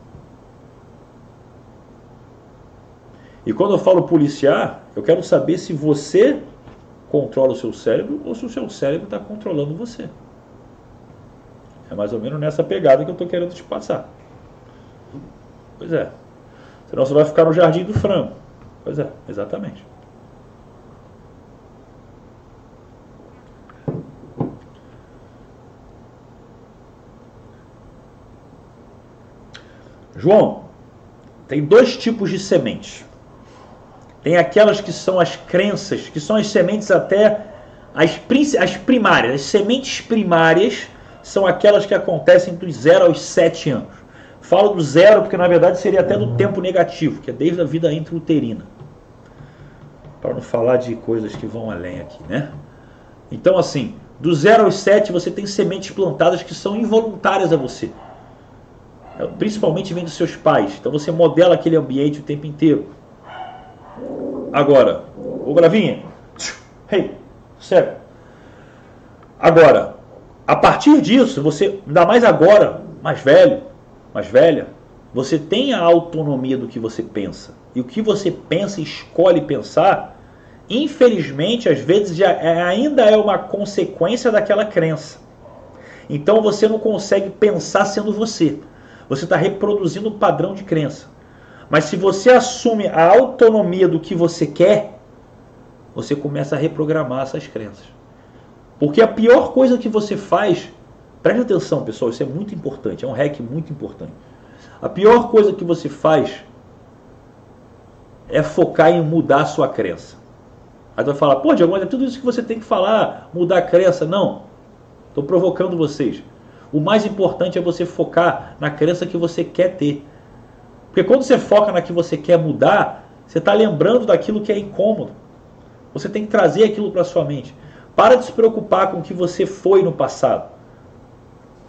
E quando eu falo policiar, eu quero saber se você controla o seu cérebro ou se o seu cérebro está controlando você. É mais ou menos nessa pegada que eu estou querendo te passar. Pois é. Senão você vai ficar no jardim do frango. Pois é, exatamente. João, tem dois tipos de sementes. Tem aquelas que são as crenças, que são as sementes até as, as primárias. As sementes primárias são aquelas que acontecem dos 0 aos 7 anos. Falo do zero porque na verdade seria até do tempo negativo, que é desde a vida intrauterina. Para não falar de coisas que vão além aqui, né? Então assim, do 0 aos 7 você tem sementes plantadas que são involuntárias a você. Principalmente vem dos seus pais. Então você modela aquele ambiente o tempo inteiro. Agora, o Gravinha, hey, sério. Agora, a partir disso, você, ainda mais agora, mais velho, mais velha, você tem a autonomia do que você pensa. E o que você pensa e escolhe pensar, infelizmente, às vezes já é, ainda é uma consequência daquela crença. Então você não consegue pensar sendo você. Você está reproduzindo o padrão de crença. Mas se você assume a autonomia do que você quer, você começa a reprogramar essas crenças. Porque a pior coisa que você faz, preste atenção pessoal, isso é muito importante, é um hack muito importante. A pior coisa que você faz é focar em mudar a sua crença. Aí tu vai falar, pô, Diego, é tudo isso que você tem que falar, mudar a crença. Não, estou provocando vocês. O mais importante é você focar na crença que você quer ter. Porque quando você foca na que você quer mudar, você está lembrando daquilo que é incômodo. Você tem que trazer aquilo para sua mente. Para de se preocupar com o que você foi no passado.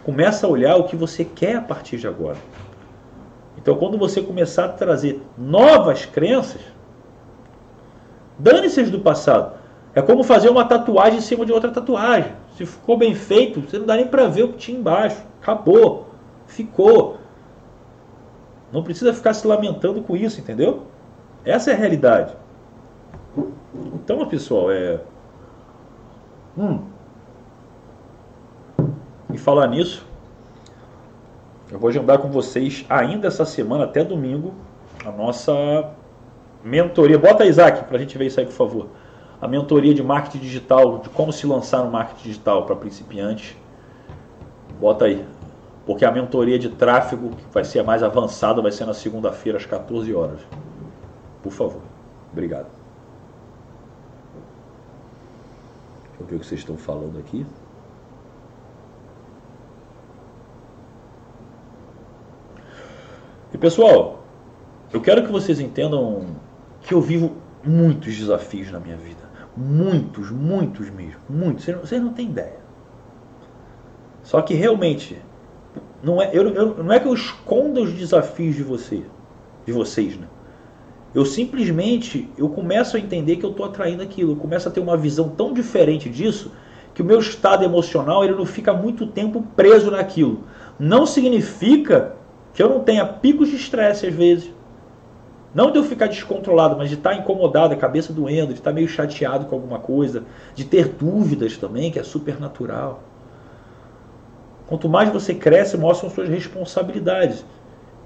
Começa a olhar o que você quer a partir de agora. Então, quando você começar a trazer novas crenças, dane-se do passado. É como fazer uma tatuagem em cima de outra tatuagem. Se ficou bem feito, você não dá nem para ver o que tinha embaixo. Acabou. Ficou. Não precisa ficar se lamentando com isso, entendeu? Essa é a realidade. Então, pessoal, é. Hum. E falar nisso, eu vou agendar com vocês ainda essa semana, até domingo, a nossa mentoria. Bota Isaac para a gente ver isso aí, por favor. A mentoria de marketing digital, de como se lançar no marketing digital para principiantes. Bota aí. Porque a mentoria de tráfego, que vai ser a mais avançada, vai ser na segunda-feira às 14 horas. Por favor. Obrigado. Deixa eu ver o que vocês estão falando aqui. E pessoal, eu quero que vocês entendam que eu vivo muitos desafios na minha vida. Muitos, muitos mesmo. Muitos. Vocês não têm ideia. Só que realmente, não é, eu, eu, não é que eu esconda os desafios de você, de vocês, né? Eu simplesmente eu começo a entender que eu estou atraindo aquilo, eu começo a ter uma visão tão diferente disso que o meu estado emocional ele não fica muito tempo preso naquilo. Não significa que eu não tenha picos de estresse às vezes. Não de eu ficar descontrolado, mas de estar incomodado, a cabeça doendo, de estar meio chateado com alguma coisa, de ter dúvidas também, que é super natural. Quanto mais você cresce, mostram suas responsabilidades.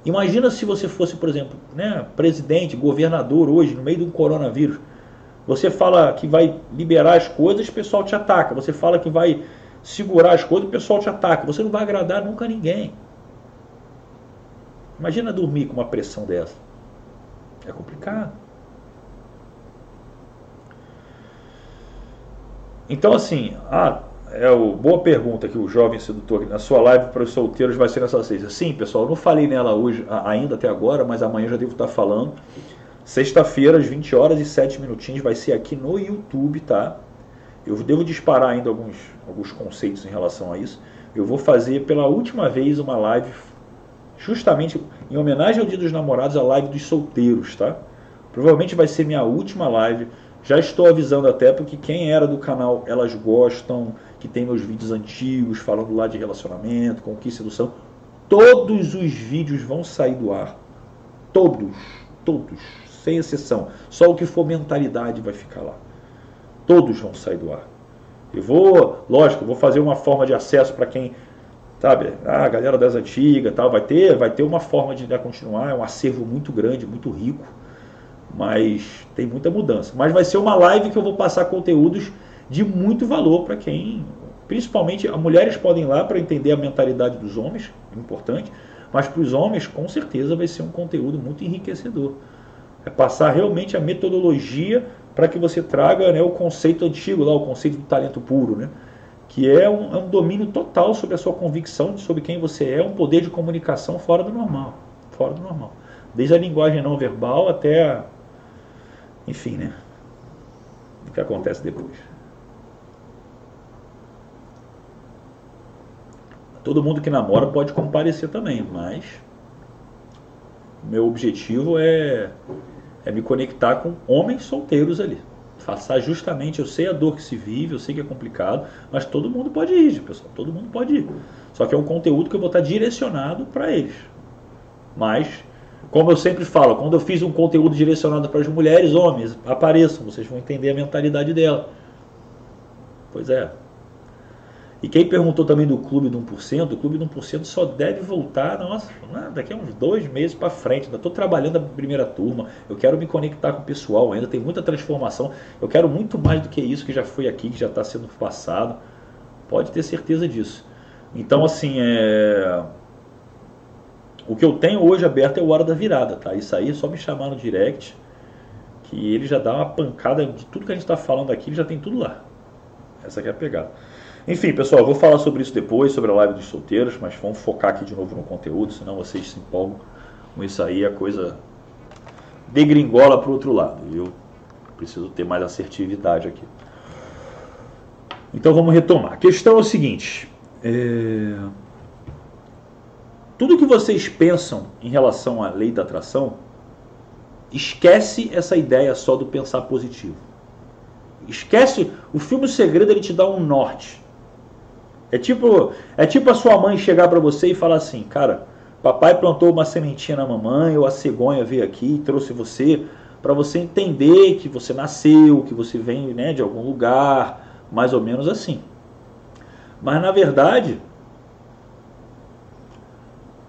Imagina se você fosse, por exemplo, né, presidente, governador hoje, no meio um coronavírus. Você fala que vai liberar as coisas, o pessoal te ataca. Você fala que vai segurar as coisas, o pessoal te ataca. Você não vai agradar nunca a ninguém. Imagina dormir com uma pressão dessa. É complicado. Então, assim, ah, é o, boa pergunta que o jovem sedutor na sua live para os solteiros vai ser nessa sexta. Sim, pessoal, não falei nela hoje ainda até agora, mas amanhã já devo estar falando. Sexta-feira, às 20 horas e 7 minutinhos, vai ser aqui no YouTube, tá? Eu devo disparar ainda alguns, alguns conceitos em relação a isso. Eu vou fazer pela última vez uma live, justamente em homenagem ao Dia dos Namorados, a live dos solteiros, tá? Provavelmente vai ser minha última live. Já estou avisando até porque quem era do canal Elas Gostam, que tem meus vídeos antigos falando lá de relacionamento, conquista sedução. Todos os vídeos vão sair do ar. Todos, todos, sem exceção. Só o que for mentalidade vai ficar lá. Todos vão sair do ar. Eu vou, lógico, vou fazer uma forma de acesso para quem, sabe, a galera das antigas, tal, vai ter, vai ter uma forma de continuar, é um acervo muito grande, muito rico, mas tem muita mudança. Mas vai ser uma live que eu vou passar conteúdos de muito valor para quem, principalmente, as mulheres podem ir lá para entender a mentalidade dos homens, é importante, mas para os homens, com certeza, vai ser um conteúdo muito enriquecedor. É passar realmente a metodologia para que você traga né, o conceito antigo, lá, o conceito do talento puro, né? que é um, é um domínio total sobre a sua convicção, sobre quem você é, um poder de comunicação fora do normal. Fora do normal. Desde a linguagem não verbal até a, enfim, né? O que acontece depois. Todo mundo que namora pode comparecer também, mas meu objetivo é, é me conectar com homens solteiros ali. Passar justamente, eu sei a dor que se vive, eu sei que é complicado, mas todo mundo pode ir, pessoal, todo mundo pode ir. Só que é um conteúdo que eu vou estar direcionado para eles. Mas, como eu sempre falo, quando eu fiz um conteúdo direcionado para as mulheres, homens, apareçam, vocês vão entender a mentalidade dela. Pois é, e quem perguntou também do clube do 1%, o clube do 1% só deve voltar, nossa, daqui a uns dois meses para frente. Ainda estou trabalhando a primeira turma, eu quero me conectar com o pessoal ainda, tem muita transformação. Eu quero muito mais do que isso que já foi aqui, que já está sendo passado. Pode ter certeza disso. Então, assim, é... o que eu tenho hoje aberto é o Hora da Virada, tá? Isso aí é só me chamar no direct, que ele já dá uma pancada de tudo que a gente está falando aqui, ele já tem tudo lá. Essa aqui é a pegada. Enfim, pessoal, eu vou falar sobre isso depois, sobre a live dos solteiros, mas vamos focar aqui de novo no conteúdo, senão vocês se empolgam com isso aí, a coisa degringola para o outro lado. Eu preciso ter mais assertividade aqui. Então vamos retomar. A questão é o seguinte: é... tudo que vocês pensam em relação à lei da atração, esquece essa ideia só do pensar positivo. Esquece o filme Segredo, ele te dá um norte. É tipo, é tipo a sua mãe chegar para você e falar assim, cara, papai plantou uma sementinha na mamãe, ou a cegonha veio aqui e trouxe você para você entender que você nasceu, que você vem né, de algum lugar, mais ou menos assim. Mas na verdade,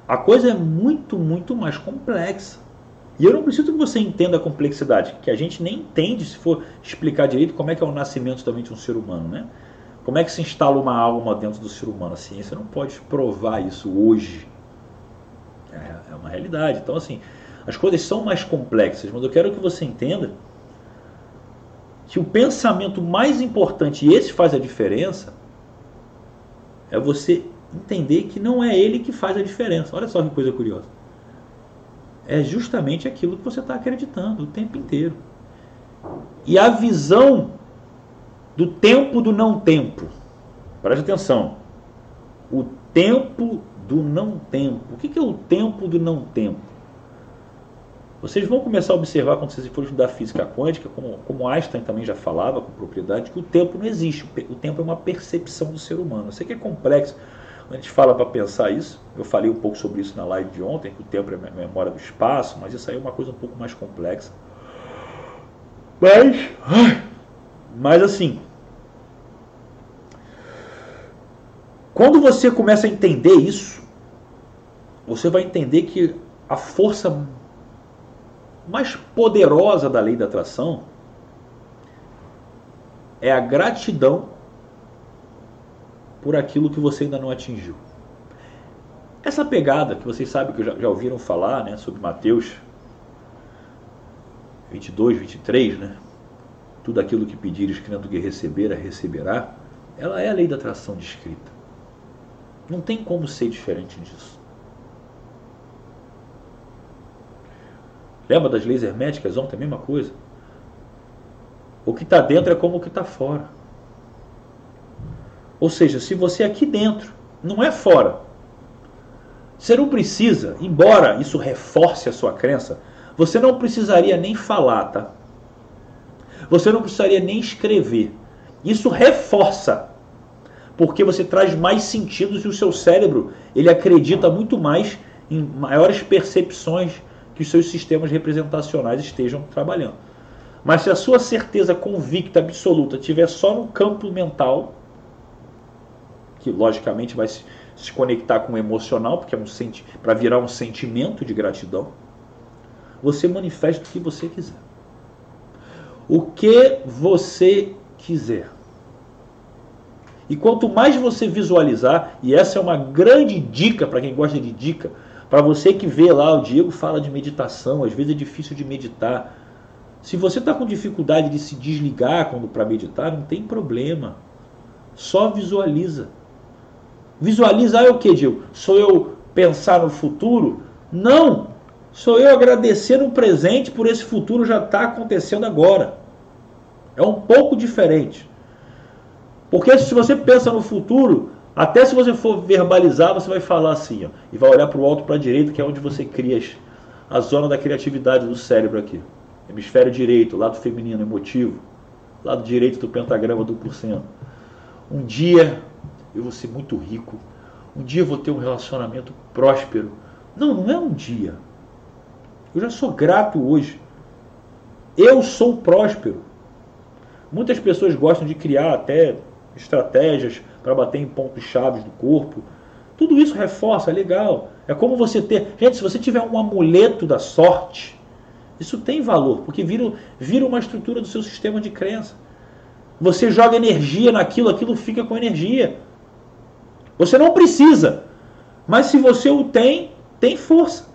a coisa é muito, muito mais complexa. E eu não preciso que você entenda a complexidade, que a gente nem entende se for explicar direito como é que é o nascimento também de um ser humano, né? Como é que se instala uma alma dentro do ser humano? A ciência não pode provar isso hoje. É, é uma realidade. Então, assim, as coisas são mais complexas, mas eu quero que você entenda que o pensamento mais importante, e esse faz a diferença, é você entender que não é ele que faz a diferença. Olha só que coisa curiosa. É justamente aquilo que você está acreditando o tempo inteiro. E a visão do tempo do não tempo. Preste atenção. o tempo do não tempo. O que é o tempo do não tempo? Vocês vão começar a observar quando vocês forem estudar física quântica, como, como Einstein também já falava com propriedade, que o tempo não existe. O tempo é uma percepção do ser humano. Eu sei que é complexo. A gente fala para pensar isso, eu falei um pouco sobre isso na live de ontem, que o tempo é memória do espaço, mas isso aí é uma coisa um pouco mais complexa. Mas, mas assim, quando você começa a entender isso, você vai entender que a força mais poderosa da lei da atração é a gratidão por aquilo que você ainda não atingiu. Essa pegada que vocês sabem que já, já ouviram falar né, sobre Mateus 22, 23, né? Tudo aquilo que pedires crendo que receber, a receberá. Ela é a lei da atração descrita. Não tem como ser diferente disso. Lembra das leis herméticas ontem? A mesma coisa. O que está dentro é como o que está fora. Ou seja, se você é aqui dentro, não é fora. Você não precisa, embora isso reforce a sua crença, você não precisaria nem falar, tá? Você não precisaria nem escrever. Isso reforça, porque você traz mais sentidos e o seu cérebro ele acredita muito mais em maiores percepções que os seus sistemas representacionais estejam trabalhando. Mas se a sua certeza convicta, absoluta, estiver só no campo mental, que logicamente vai se, conectar com o emocional, porque é um para virar um sentimento de gratidão, você manifesta o que você quiser. O que você quiser. E quanto mais você visualizar, e essa é uma grande dica para quem gosta de dica, para você que vê lá, o Diego fala de meditação, às vezes é difícil de meditar. Se você está com dificuldade de se desligar quando para meditar, não tem problema. Só visualiza. Visualizar é o que, Diego? Sou eu pensar no futuro? Não! Sou eu agradecer no presente por esse futuro já estar tá acontecendo agora. É um pouco diferente. Porque se você pensa no futuro, até se você for verbalizar, você vai falar assim, ó, e vai olhar para o alto para a direita, que é onde você cria a zona da criatividade do cérebro aqui. Hemisfério direito, lado feminino, emotivo. Lado direito do pentagrama do porcento. Um dia eu vou ser muito rico. Um dia eu vou ter um relacionamento próspero. Não, não é um dia. Eu já sou grato hoje. Eu sou próspero. Muitas pessoas gostam de criar até estratégias para bater em pontos chaves do corpo. Tudo isso reforça, é legal. É como você ter. Gente, se você tiver um amuleto da sorte, isso tem valor, porque vira, vira uma estrutura do seu sistema de crença. Você joga energia naquilo, aquilo fica com energia. Você não precisa, mas se você o tem, tem força.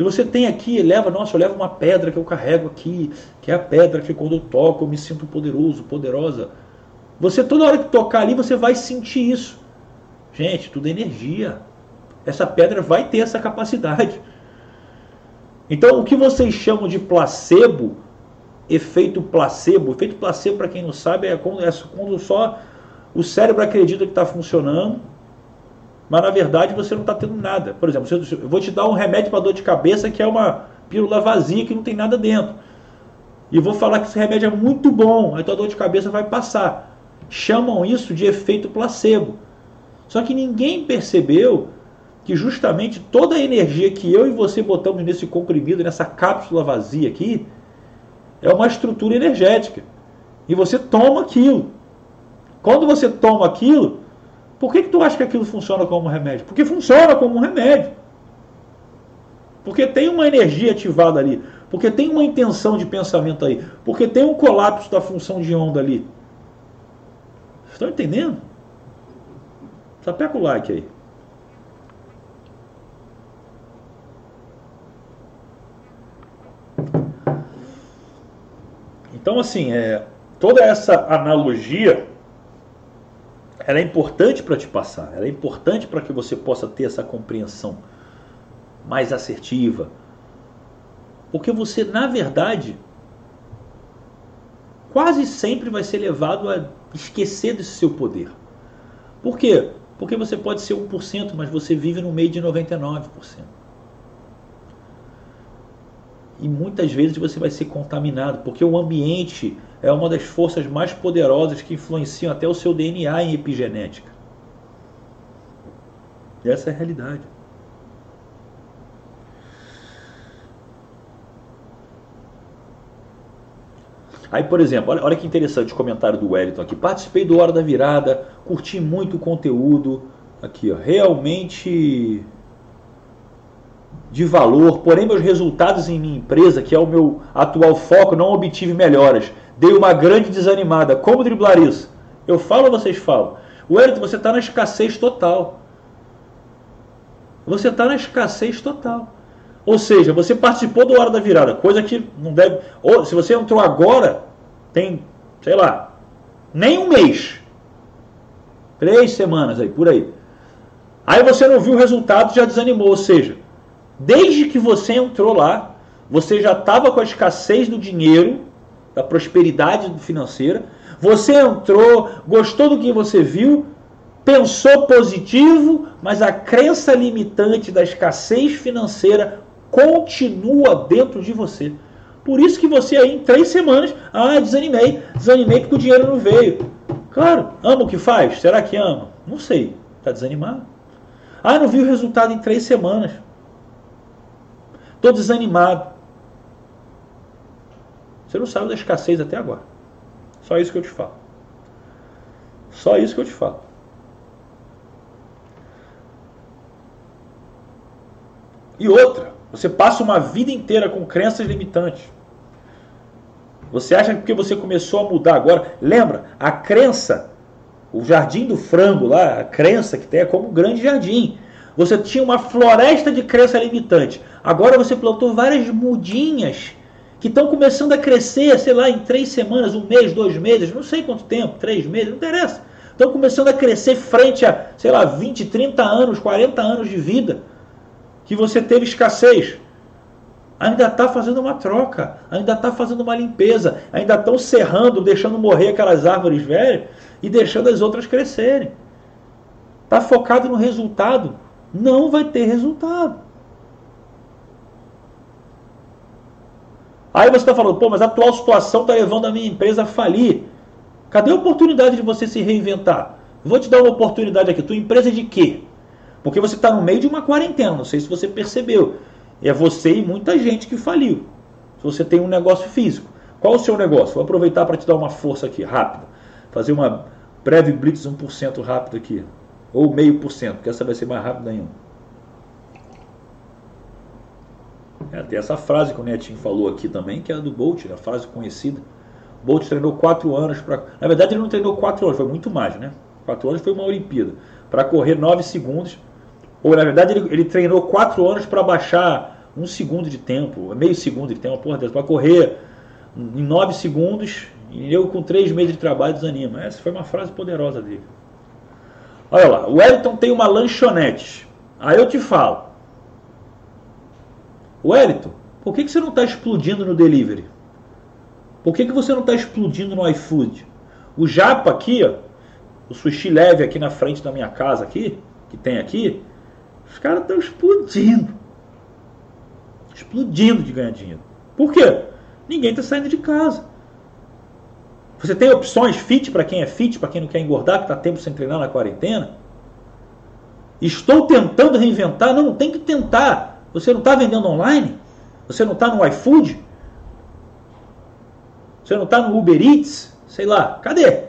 Se você tem aqui, leva, nossa, eu levo uma pedra que eu carrego aqui, que é a pedra que quando eu toco eu me sinto poderoso, poderosa. Você toda hora que tocar ali, você vai sentir isso. Gente, tudo é energia. Essa pedra vai ter essa capacidade. Então, o que vocês chamam de placebo, efeito placebo, efeito placebo, para quem não sabe, é quando, é quando só o cérebro acredita que está funcionando, mas na verdade você não está tendo nada. Por exemplo, eu vou te dar um remédio para dor de cabeça que é uma pílula vazia que não tem nada dentro. E vou falar que esse remédio é muito bom, aí tua dor de cabeça vai passar chamam isso de efeito placebo. Só que ninguém percebeu que justamente toda a energia que eu e você botamos nesse comprimido, nessa cápsula vazia aqui, é uma estrutura energética. E você toma aquilo. Quando você toma aquilo, por que, que tu acha que aquilo funciona como remédio? Porque funciona como um remédio. Porque tem uma energia ativada ali. Porque tem uma intenção de pensamento aí. Porque tem um colapso da função de onda ali. Estão entendendo? Sapeca o like aí. Então, assim, é, toda essa analogia ela é importante para te passar, ela é importante para que você possa ter essa compreensão mais assertiva. Porque você, na verdade, quase sempre vai ser levado a esquecer desse seu poder. Por quê? Porque você pode ser 1%, mas você vive no meio de 99%. E muitas vezes você vai ser contaminado, porque o ambiente é uma das forças mais poderosas que influenciam até o seu DNA em epigenética. E essa é a realidade. Aí, por exemplo, olha, olha que interessante o comentário do Wellington aqui. Participei do Hora da Virada, curti muito o conteúdo. Aqui, ó, realmente de valor, porém meus resultados em minha empresa, que é o meu atual foco, não obtive melhoras. Dei uma grande desanimada. Como driblar isso? Eu falo ou vocês falam? Wellington, você está na escassez total. Você está na escassez total. Ou seja, você participou do Hora da Virada, coisa que não deve. Ou se você entrou agora, tem, sei lá, nem um mês. Três semanas aí, por aí. Aí você não viu o resultado já desanimou. Ou seja, desde que você entrou lá, você já estava com a escassez do dinheiro, da prosperidade financeira. Você entrou, gostou do que você viu, pensou positivo, mas a crença limitante da escassez financeira continua dentro de você. Por isso que você aí em três semanas, ah, desanimei, desanimei porque o dinheiro não veio. Claro, ama o que faz? Será que ama? Não sei. Está desanimado? Ah, não vi o resultado em três semanas. Estou desanimado. Você não sabe da escassez até agora. Só isso que eu te falo. Só isso que eu te falo. E outra, você passa uma vida inteira com crenças limitantes. Você acha que porque você começou a mudar agora, lembra, a crença, o jardim do frango lá, a crença que tem é como um grande jardim. Você tinha uma floresta de crença limitante. Agora você plantou várias mudinhas que estão começando a crescer, sei lá, em três semanas, um mês, dois meses, não sei quanto tempo, três meses, não interessa. Estão começando a crescer frente a, sei lá, 20, 30 anos, 40 anos de vida que você teve escassez. Ainda está fazendo uma troca, ainda está fazendo uma limpeza, ainda estão serrando, deixando morrer aquelas árvores velhas e deixando as outras crescerem. Está focado no resultado, não vai ter resultado. Aí você está falando, pô, mas a atual situação está levando a minha empresa a falir. Cadê a oportunidade de você se reinventar? Vou te dar uma oportunidade aqui. Tua empresa é de quê? Porque você está no meio de uma quarentena, não sei se você percebeu. É você e muita gente que faliu. Se você tem um negócio físico. Qual o seu negócio? Vou aproveitar para te dar uma força aqui, rápida. Fazer uma breve blitz 1% rápido aqui. Ou meio por cento, porque essa vai ser mais rápida ainda. É, tem essa frase que o Netinho falou aqui também, que é do Bolt, a frase conhecida. Bolt treinou quatro anos para. Na verdade, ele não treinou quatro anos, foi muito mais, né? Quatro anos foi uma Olimpíada. Para correr nove segundos ou na verdade ele, ele treinou quatro anos para baixar um segundo de tempo, meio segundo de tempo, porra dessa, para correr em nove segundos e eu com três meses de trabalho desanima. Essa foi uma frase poderosa dele. Olha lá, o Wellington tem uma lanchonete. Aí eu te falo. Wellington, por que, que você não está explodindo no delivery? Por que, que você não está explodindo no iFood? O Japa aqui, ó, o sushi leve aqui na frente da minha casa aqui, que tem aqui, os caras estão explodindo. Explodindo de ganhar dinheiro. Por quê? Ninguém está saindo de casa. Você tem opções fit para quem é fit, para quem não quer engordar, que está tempo sem treinar na quarentena? Estou tentando reinventar. Não, não tem que tentar. Você não está vendendo online? Você não está no iFood? Você não está no Uber Eats? Sei lá. Cadê?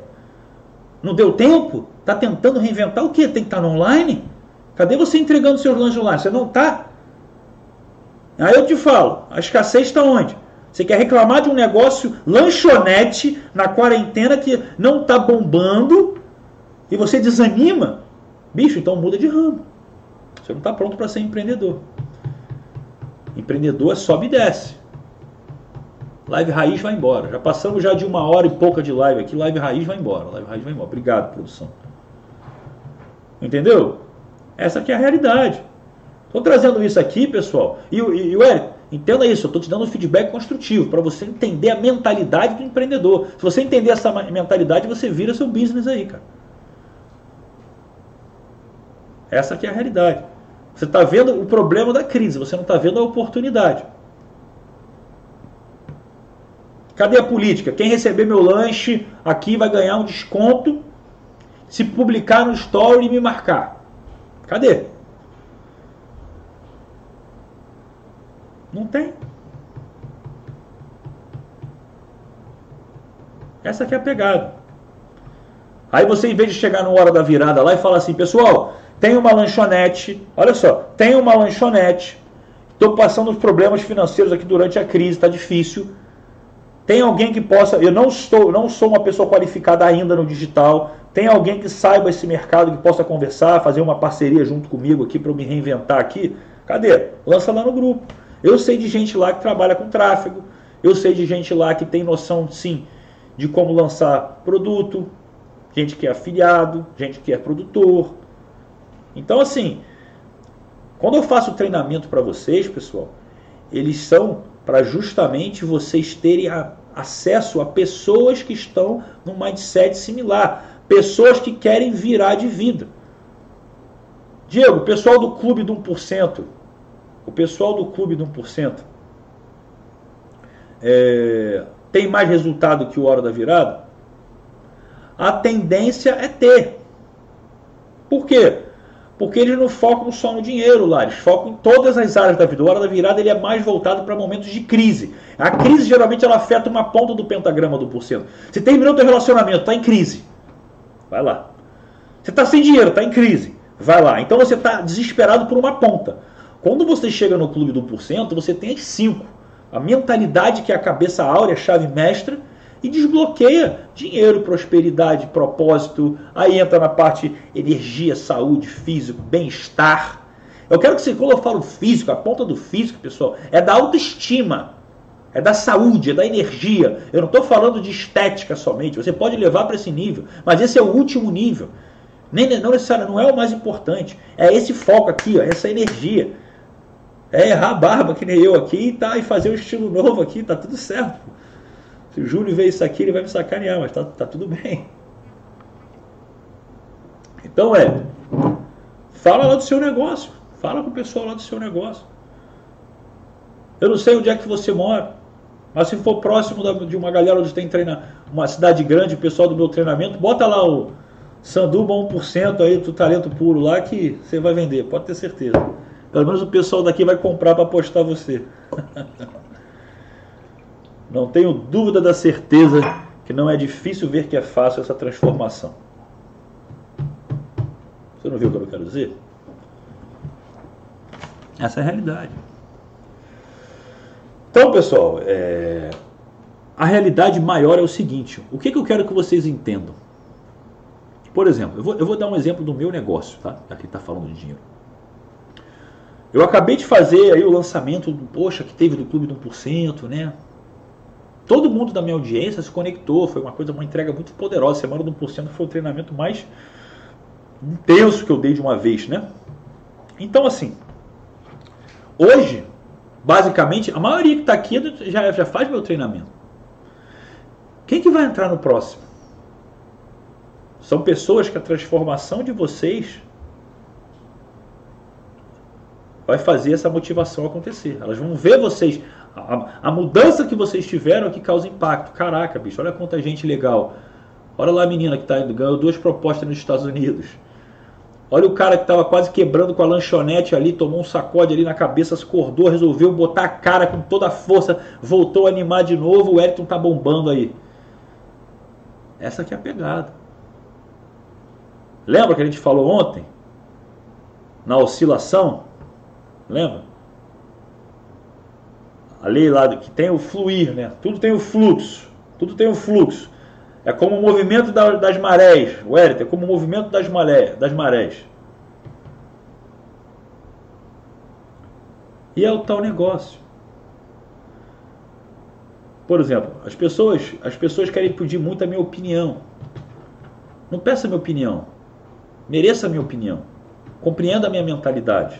Não deu tempo? Está tentando reinventar o quê? Tem que estar tá online? Cadê você entregando seus lanches lá? Você não está? Aí eu te falo, a escassez está onde? Você quer reclamar de um negócio lanchonete na quarentena que não está bombando e você desanima? Bicho, então muda de ramo. Você não está pronto para ser empreendedor. Empreendedor sobe e desce. Live raiz vai embora. Já passamos já de uma hora e pouca de live aqui. Live raiz vai embora. Live raiz vai embora. Obrigado, produção. Entendeu? Essa aqui é a realidade. Estou trazendo isso aqui, pessoal. E o Eric, entenda isso, eu estou te dando um feedback construtivo para você entender a mentalidade do empreendedor. Se você entender essa mentalidade, você vira seu business aí, cara. Essa aqui é a realidade. Você está vendo o problema da crise, você não está vendo a oportunidade. Cadê a política? Quem receber meu lanche aqui vai ganhar um desconto se publicar no story e me marcar. Cadê? Não tem. Essa aqui é a pegada. Aí você, em vez de chegar na hora da virada lá e falar assim, pessoal, tem uma lanchonete, olha só, tem uma lanchonete, estou passando os problemas financeiros aqui durante a crise, está difícil. Tem alguém que possa, eu não estou, não sou uma pessoa qualificada ainda no digital, tem alguém que saiba esse mercado, que possa conversar, fazer uma parceria junto comigo aqui para eu me reinventar aqui? Cadê? Lança lá no grupo. Eu sei de gente lá que trabalha com tráfego, eu sei de gente lá que tem noção, sim, de como lançar produto, gente que é afiliado, gente que é produtor. Então, assim, quando eu faço treinamento para vocês, pessoal, eles são para justamente vocês terem a, acesso a pessoas que estão num mindset similar, pessoas que querem virar de vida. Diego, o pessoal do clube do 1%, o pessoal do clube do 1%, é, tem mais resultado que o Hora da Virada? A tendência é ter. Por quê? Porque eles não focam só no dinheiro lá, eles focam em todas as áreas da vida. O Hora da Virada ele é mais voltado para momentos de crise. A crise geralmente ela afeta uma ponta do pentagrama do porcento. Você terminou teu relacionamento, está em crise. Vai lá. Você está sem dinheiro, está em crise. Vai lá. Então você está desesperado por uma ponta. Quando você chega no clube do porcento, você tem as cinco a mentalidade que é a cabeça áurea, chave mestra, e desbloqueia dinheiro, prosperidade, propósito. Aí entra na parte energia, saúde, físico, bem-estar. Eu quero que você, eu falo físico, a ponta do físico, pessoal, é da autoestima, é da saúde, é da energia. Eu não estou falando de estética somente. Você pode levar para esse nível, mas esse é o último nível. Nem, não necessariamente, não é o mais importante. É esse foco aqui, ó, essa energia. É errar a barba, que nem eu aqui, tá, e fazer um estilo novo aqui, tá tudo certo. Se o Júlio ver isso aqui, ele vai me sacanear, mas tá, tá tudo bem. Então é, fala lá do seu negócio, fala com o pessoal lá do seu negócio. Eu não sei onde é que você mora, mas se for próximo de uma galera onde tem treina, uma cidade grande, o pessoal do meu treinamento, bota lá o Sanduba 1% aí do talento puro lá que você vai vender, pode ter certeza. Pelo menos o pessoal daqui vai comprar para apostar você. não tenho dúvida da certeza que não é difícil ver que é fácil essa transformação. Você não viu o que eu quero dizer? Essa é a realidade. Então, pessoal, é... a realidade maior é o seguinte: o que, que eu quero que vocês entendam? Por exemplo, eu vou, eu vou dar um exemplo do meu negócio, tá? Aqui está falando de dinheiro. Eu acabei de fazer aí o lançamento, poxa, que teve do Clube do 1%, né? Todo mundo da minha audiência se conectou, foi uma coisa, uma entrega muito poderosa. Semana do 1% foi o treinamento mais intenso que eu dei de uma vez, né? Então, assim, hoje, basicamente, a maioria que está aqui já, já faz meu treinamento. Quem que vai entrar no próximo? São pessoas que a transformação de vocês vai fazer essa motivação acontecer. Elas vão ver vocês, a, a mudança que vocês tiveram que causa impacto. Caraca, bicho, olha quanta gente legal. Olha lá a menina que tá, ganhou duas propostas nos Estados Unidos. Olha o cara que estava quase quebrando com a lanchonete ali, tomou um sacode ali na cabeça, se acordou, resolveu botar a cara com toda a força, voltou a animar de novo, o Elton tá bombando aí. Essa aqui é a pegada. Lembra que a gente falou ontem? Na oscilação? Lembra? A lei lá que tem o fluir, né? Tudo tem o fluxo. Tudo tem o fluxo. É como o movimento das marés. O Érito, é como o movimento das, das marés. E é o tal negócio. Por exemplo, as pessoas, as pessoas querem pedir muito a minha opinião. Não peça a minha opinião. Mereça a minha opinião. Compreenda a minha mentalidade.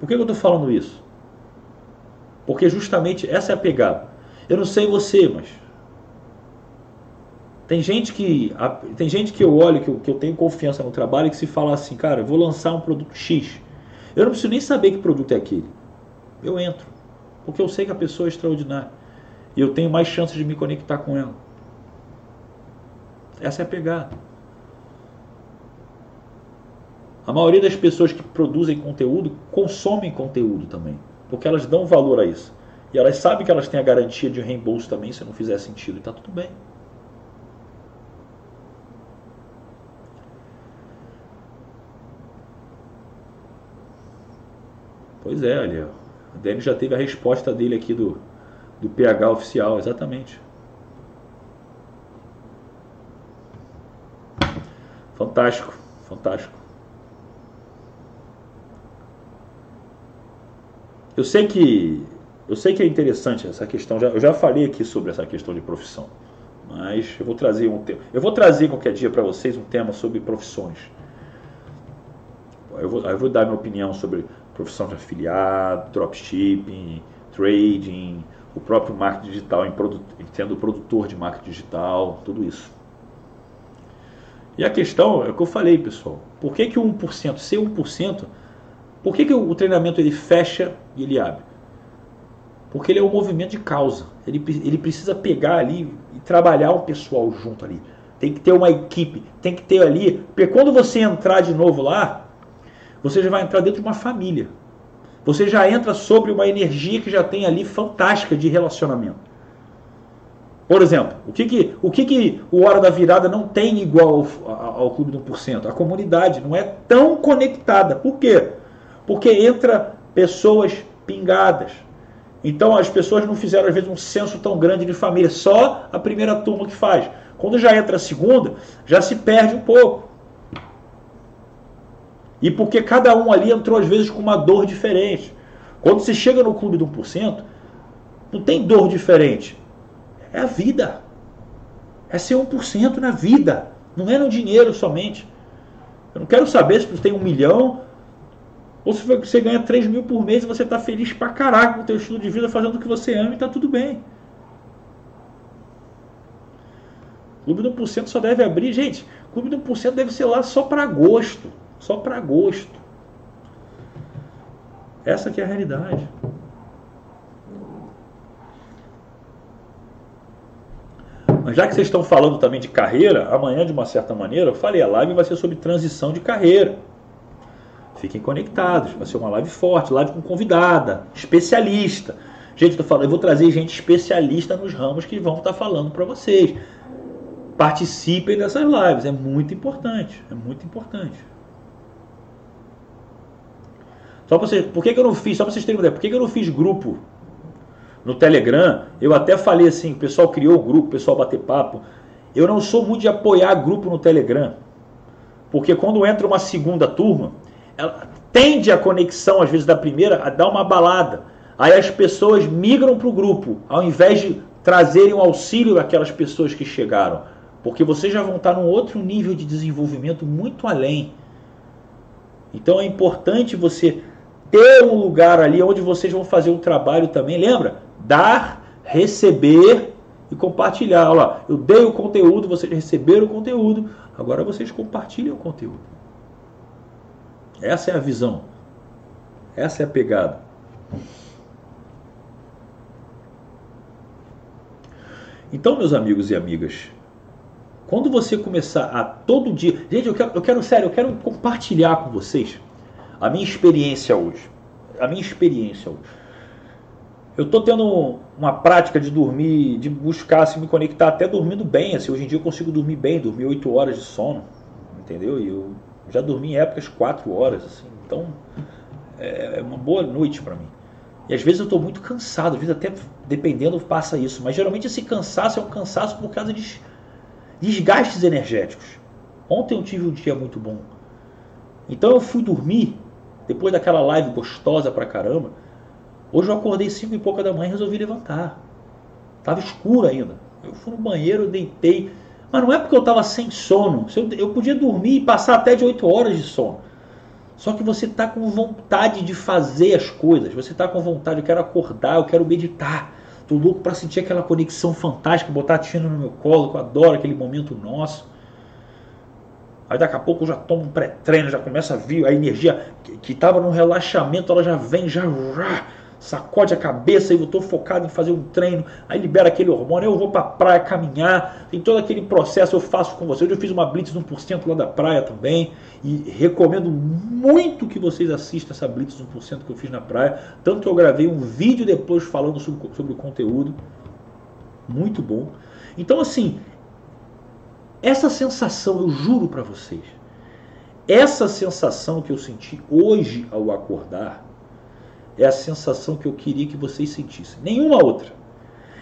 Por que eu estou falando isso? Porque justamente essa é a pegada. Eu não sei você, mas Tem gente que tem gente que eu olho, que eu, que eu tenho confiança no trabalho, e que se fala assim, cara, vou lançar um produto X. Eu não preciso nem saber que produto é aquele. Eu entro. Porque eu sei que a pessoa é extraordinária. E eu tenho mais chances de me conectar com ela. Essa é a pegada. A maioria das pessoas que produzem conteúdo consomem conteúdo também. Porque elas dão valor a isso. E elas sabem que elas têm a garantia de reembolso também se não fizer sentido. E está tudo bem. Pois é, olha. O Dani já teve a resposta dele aqui do, do PH oficial, exatamente. Fantástico, fantástico. Eu sei que eu sei que é interessante essa questão. Já, eu já falei aqui sobre essa questão de profissão, mas eu vou trazer um tema. Eu vou trazer qualquer dia para vocês um tema sobre profissões. Eu vou, eu vou dar minha opinião sobre profissão de afiliado, dropshipping, trading, o próprio marketing digital, em produ sendo produtor de marketing digital, tudo isso. E a questão é o que eu falei, pessoal. Por que, que o 1%, ser 1%, por que, que o treinamento ele fecha e ele abre? Porque ele é um movimento de causa. Ele, ele precisa pegar ali e trabalhar o pessoal junto ali. Tem que ter uma equipe, tem que ter ali. Porque quando você entrar de novo lá, você já vai entrar dentro de uma família. Você já entra sobre uma energia que já tem ali fantástica de relacionamento. Por exemplo, o que, que, o, que, que o Hora da Virada não tem igual ao, ao Clube do 1%? A comunidade não é tão conectada. Por quê? Porque entra pessoas pingadas. Então as pessoas não fizeram às vezes um senso tão grande de família, só a primeira turma que faz. Quando já entra a segunda, já se perde um pouco. E porque cada um ali entrou às vezes com uma dor diferente. Quando você chega no clube do 1%, não tem dor diferente. É a vida. É ser 1% na vida. Não é no dinheiro somente. Eu não quero saber se você tem um milhão ou se você ganha 3 mil por mês e você está feliz pra caraca com o teu estilo de vida, fazendo o que você ama e está tudo bem. Clube do 1% só deve abrir, gente, Clube do 1% deve ser lá só para agosto. Só para agosto. Essa que é a realidade. Mas já que vocês estão falando também de carreira, amanhã, de uma certa maneira, eu falei, a live vai ser sobre transição de carreira. Fiquem conectados, vai ser uma live forte, live com convidada, especialista. Gente, eu, falando, eu vou trazer gente especialista nos ramos que vão estar falando para vocês. Participem dessas lives, é muito importante, é muito importante. Só pra vocês, por que, que eu não fiz? Só para vocês terem uma ideia, por que, que eu não fiz grupo no Telegram? Eu até falei assim, o pessoal criou o grupo, o pessoal bater papo. Eu não sou muito de apoiar grupo no Telegram. Porque quando entra uma segunda turma, ela tende a conexão, às vezes, da primeira a dar uma balada. Aí as pessoas migram para o grupo, ao invés de trazerem o auxílio daquelas pessoas que chegaram. Porque vocês já vão estar num outro nível de desenvolvimento muito além. Então é importante você ter um lugar ali onde vocês vão fazer um trabalho também. Lembra? Dar, receber e compartilhar. Olha lá, eu dei o conteúdo, vocês receberam o conteúdo, agora vocês compartilham o conteúdo. Essa é a visão. Essa é a pegada. Então, meus amigos e amigas, quando você começar a todo dia. Gente, eu quero, eu quero sério, eu quero compartilhar com vocês a minha experiência hoje. A minha experiência hoje. Eu estou tendo uma prática de dormir, de buscar se me conectar até dormindo bem. Assim, hoje em dia eu consigo dormir bem, dormir 8 horas de sono, entendeu? E eu já dormi em épocas 4 horas, assim. Então é, é uma boa noite para mim. E às vezes eu estou muito cansado, às vezes até dependendo passa isso. Mas geralmente esse cansaço é um cansaço por causa de desgastes energéticos. Ontem eu tive um dia muito bom. Então eu fui dormir depois daquela live gostosa pra caramba, hoje eu acordei cinco e pouca da manhã e resolvi levantar. Tava escuro ainda. Eu fui no banheiro, deitei. Mas não é porque eu estava sem sono. Eu podia dormir e passar até de 8 horas de sono. Só que você está com vontade de fazer as coisas. Você está com vontade, eu quero acordar, eu quero meditar. Tô louco para sentir aquela conexão fantástica, botar a Tina no meu colo, que eu adoro aquele momento nosso. Aí daqui a pouco eu já tomo um pré-treino, já começa a vir a energia que estava no relaxamento, ela já vem, já sacode a cabeça e eu estou focado em fazer um treino, aí libera aquele hormônio, eu vou para a praia caminhar, tem todo aquele processo eu faço com vocês. Eu fiz uma blitz 1% lá da praia também e recomendo muito que vocês assistam essa blitz 1% que eu fiz na praia. Tanto que eu gravei um vídeo depois falando sobre, sobre o conteúdo, muito bom. Então assim, essa sensação, eu juro para vocês, essa sensação que eu senti hoje ao acordar, é a sensação que eu queria que vocês sentissem. Nenhuma outra.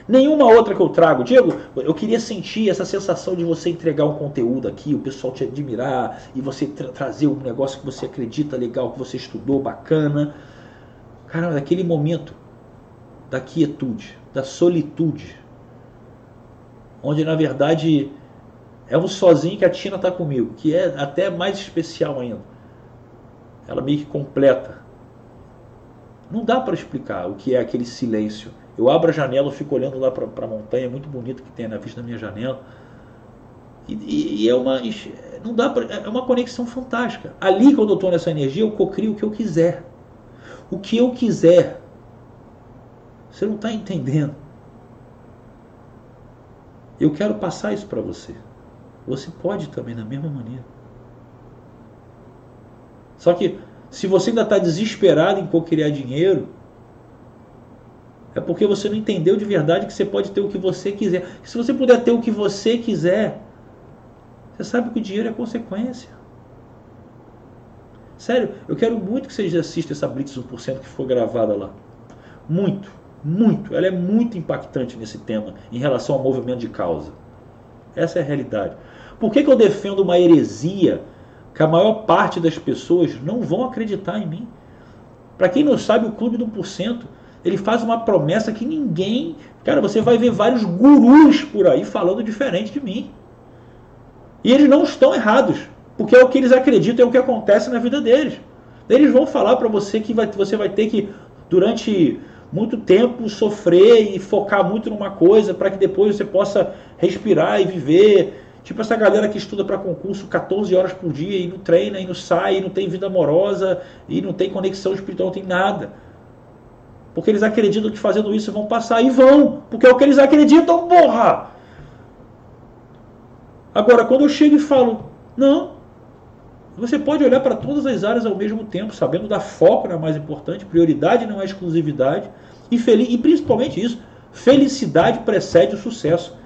Nenhuma outra que eu trago. Diego, eu queria sentir essa sensação de você entregar um conteúdo aqui, o pessoal te admirar e você tra trazer um negócio que você acredita legal, que você estudou, bacana. Cara, daquele momento da quietude, da solitude, onde na verdade é um sozinho que a Tina está comigo, que é até mais especial ainda. Ela meio que completa não dá para explicar o que é aquele silêncio. Eu abro a janela, fico olhando lá para a montanha, é muito bonito que tem na vista da minha janela. E, e, e, é uma não dá pra, é uma conexão fantástica. Ali quando eu estou nessa energia, eu cocrio o que eu quiser. O que eu quiser. Você não está entendendo. Eu quero passar isso para você. Você pode também da mesma maneira. Só que se você ainda está desesperado em cocriar dinheiro, é porque você não entendeu de verdade que você pode ter o que você quiser. Se você puder ter o que você quiser, você sabe que o dinheiro é consequência. Sério, eu quero muito que vocês assistam essa Blitz 1% que foi gravada lá. Muito, muito. Ela é muito impactante nesse tema em relação ao movimento de causa. Essa é a realidade. Por que, que eu defendo uma heresia que a maior parte das pessoas não vão acreditar em mim. Para quem não sabe, o Clube do 1%, ele faz uma promessa que ninguém. Cara, você vai ver vários gurus por aí falando diferente de mim. E eles não estão errados, porque é o que eles acreditam, é o que acontece na vida deles. Eles vão falar para você que vai, você vai ter que, durante muito tempo, sofrer e focar muito numa coisa para que depois você possa respirar e viver Tipo essa galera que estuda para concurso 14 horas por dia e não treina, e não sai, e não tem vida amorosa, e não tem conexão espiritual, não tem nada. Porque eles acreditam que fazendo isso vão passar e vão, porque é o que eles acreditam, porra! Agora, quando eu chego e falo, não, você pode olhar para todas as áreas ao mesmo tempo, sabendo dar foco não é mais importante, prioridade não é exclusividade, e, e principalmente isso, felicidade precede o sucesso.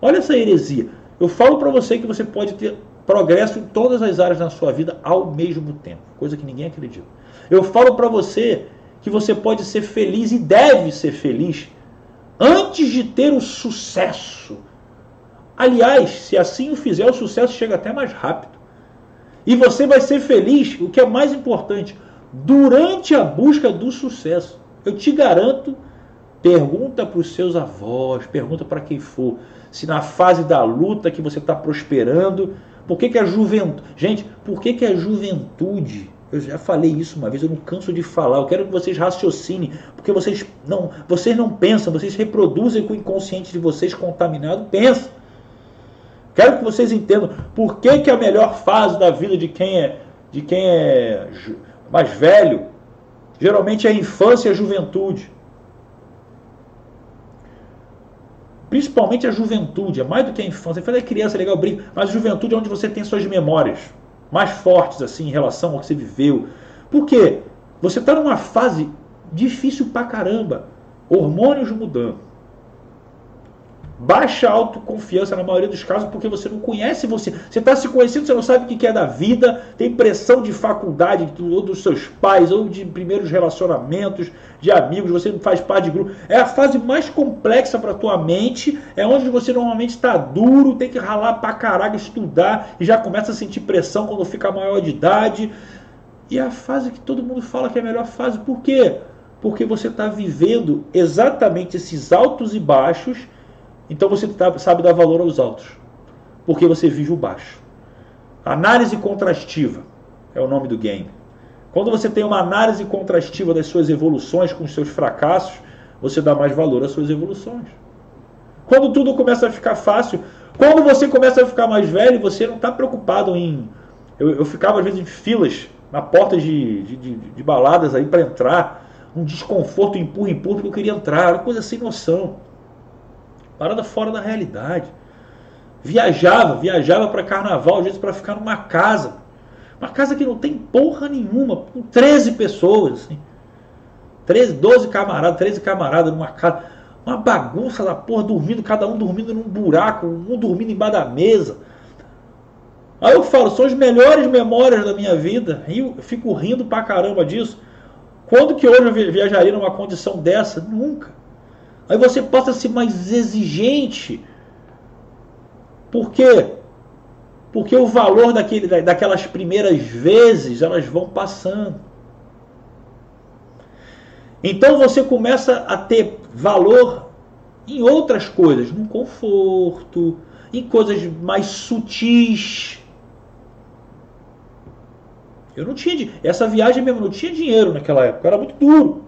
Olha essa heresia. Eu falo para você que você pode ter progresso em todas as áreas da sua vida ao mesmo tempo, coisa que ninguém acredita. Eu falo para você que você pode ser feliz e deve ser feliz antes de ter o sucesso. Aliás, se assim o fizer, o sucesso chega até mais rápido. E você vai ser feliz, o que é mais importante, durante a busca do sucesso. Eu te garanto, pergunta para os seus avós, pergunta para quem for se na fase da luta que você está prosperando, por que, que a juventude. Gente, por que, que a juventude. Eu já falei isso uma vez, eu não canso de falar. Eu quero que vocês raciocinem, porque vocês não, vocês não pensam, vocês reproduzem com o inconsciente de vocês contaminado, pensam. Quero que vocês entendam por que, que a melhor fase da vida de quem é de quem é mais velho geralmente é a infância e a juventude. Principalmente a juventude, é mais do que a infância. Você fala criança, é legal, brinco, mas a juventude é onde você tem suas memórias mais fortes assim em relação ao que você viveu. Por quê? Você está numa fase difícil pra caramba. Hormônios mudando baixa autoconfiança na maioria dos casos porque você não conhece você. Você está se conhecendo, você não sabe o que é da vida, tem pressão de faculdade, ou dos seus pais, ou de primeiros relacionamentos, de amigos, você não faz parte de grupo. É a fase mais complexa para tua mente, é onde você normalmente está duro, tem que ralar pra caraca, estudar, e já começa a sentir pressão quando fica maior de idade. E é a fase que todo mundo fala que é a melhor fase, por quê? Porque você está vivendo exatamente esses altos e baixos então você tá, sabe dar valor aos altos, porque você vive o baixo. Análise contrastiva é o nome do game. Quando você tem uma análise contrastiva das suas evoluções com os seus fracassos, você dá mais valor às suas evoluções. Quando tudo começa a ficar fácil, quando você começa a ficar mais velho, você não está preocupado em. Eu, eu, ficava às vezes em filas na porta de, de, de, de baladas aí para entrar, um desconforto, empurra, empurra, porque eu queria entrar, era coisa sem noção. Parada fora da realidade. Viajava, viajava para carnaval, às vezes para ficar numa casa. Uma casa que não tem porra nenhuma, com 13 pessoas, assim. 13, 12 camaradas, 13 camaradas numa casa. Uma bagunça da porra, dormindo, cada um dormindo num buraco, um dormindo embaixo da mesa. Aí eu falo, são as melhores memórias da minha vida. E eu fico rindo pra caramba disso. Quando que hoje eu viajaria numa condição dessa? Nunca. Aí você passa a ser mais exigente. Por quê? Porque o valor daquele, daquelas primeiras vezes, elas vão passando. Então você começa a ter valor em outras coisas, no conforto, em coisas mais sutis. Eu não tinha. Essa viagem mesmo, não tinha dinheiro naquela época, era muito duro.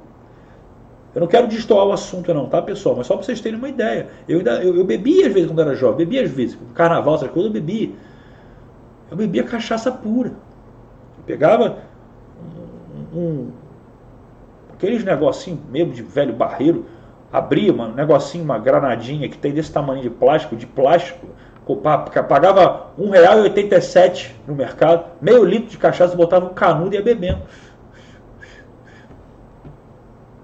Eu não quero destoar o assunto, não, tá, pessoal? Mas só para vocês terem uma ideia. Eu, ainda, eu, eu bebia às vezes quando era jovem, bebia às vezes. Carnaval, essas coisas, eu bebia. Eu bebia cachaça pura. Eu pegava um, um, aqueles negocinho mesmo de velho barreiro, abria um negocinho, uma granadinha que tem desse tamanho de plástico, de plástico, pagava R$1,87 no mercado, meio litro de cachaça, botava um canudo e ia bebendo.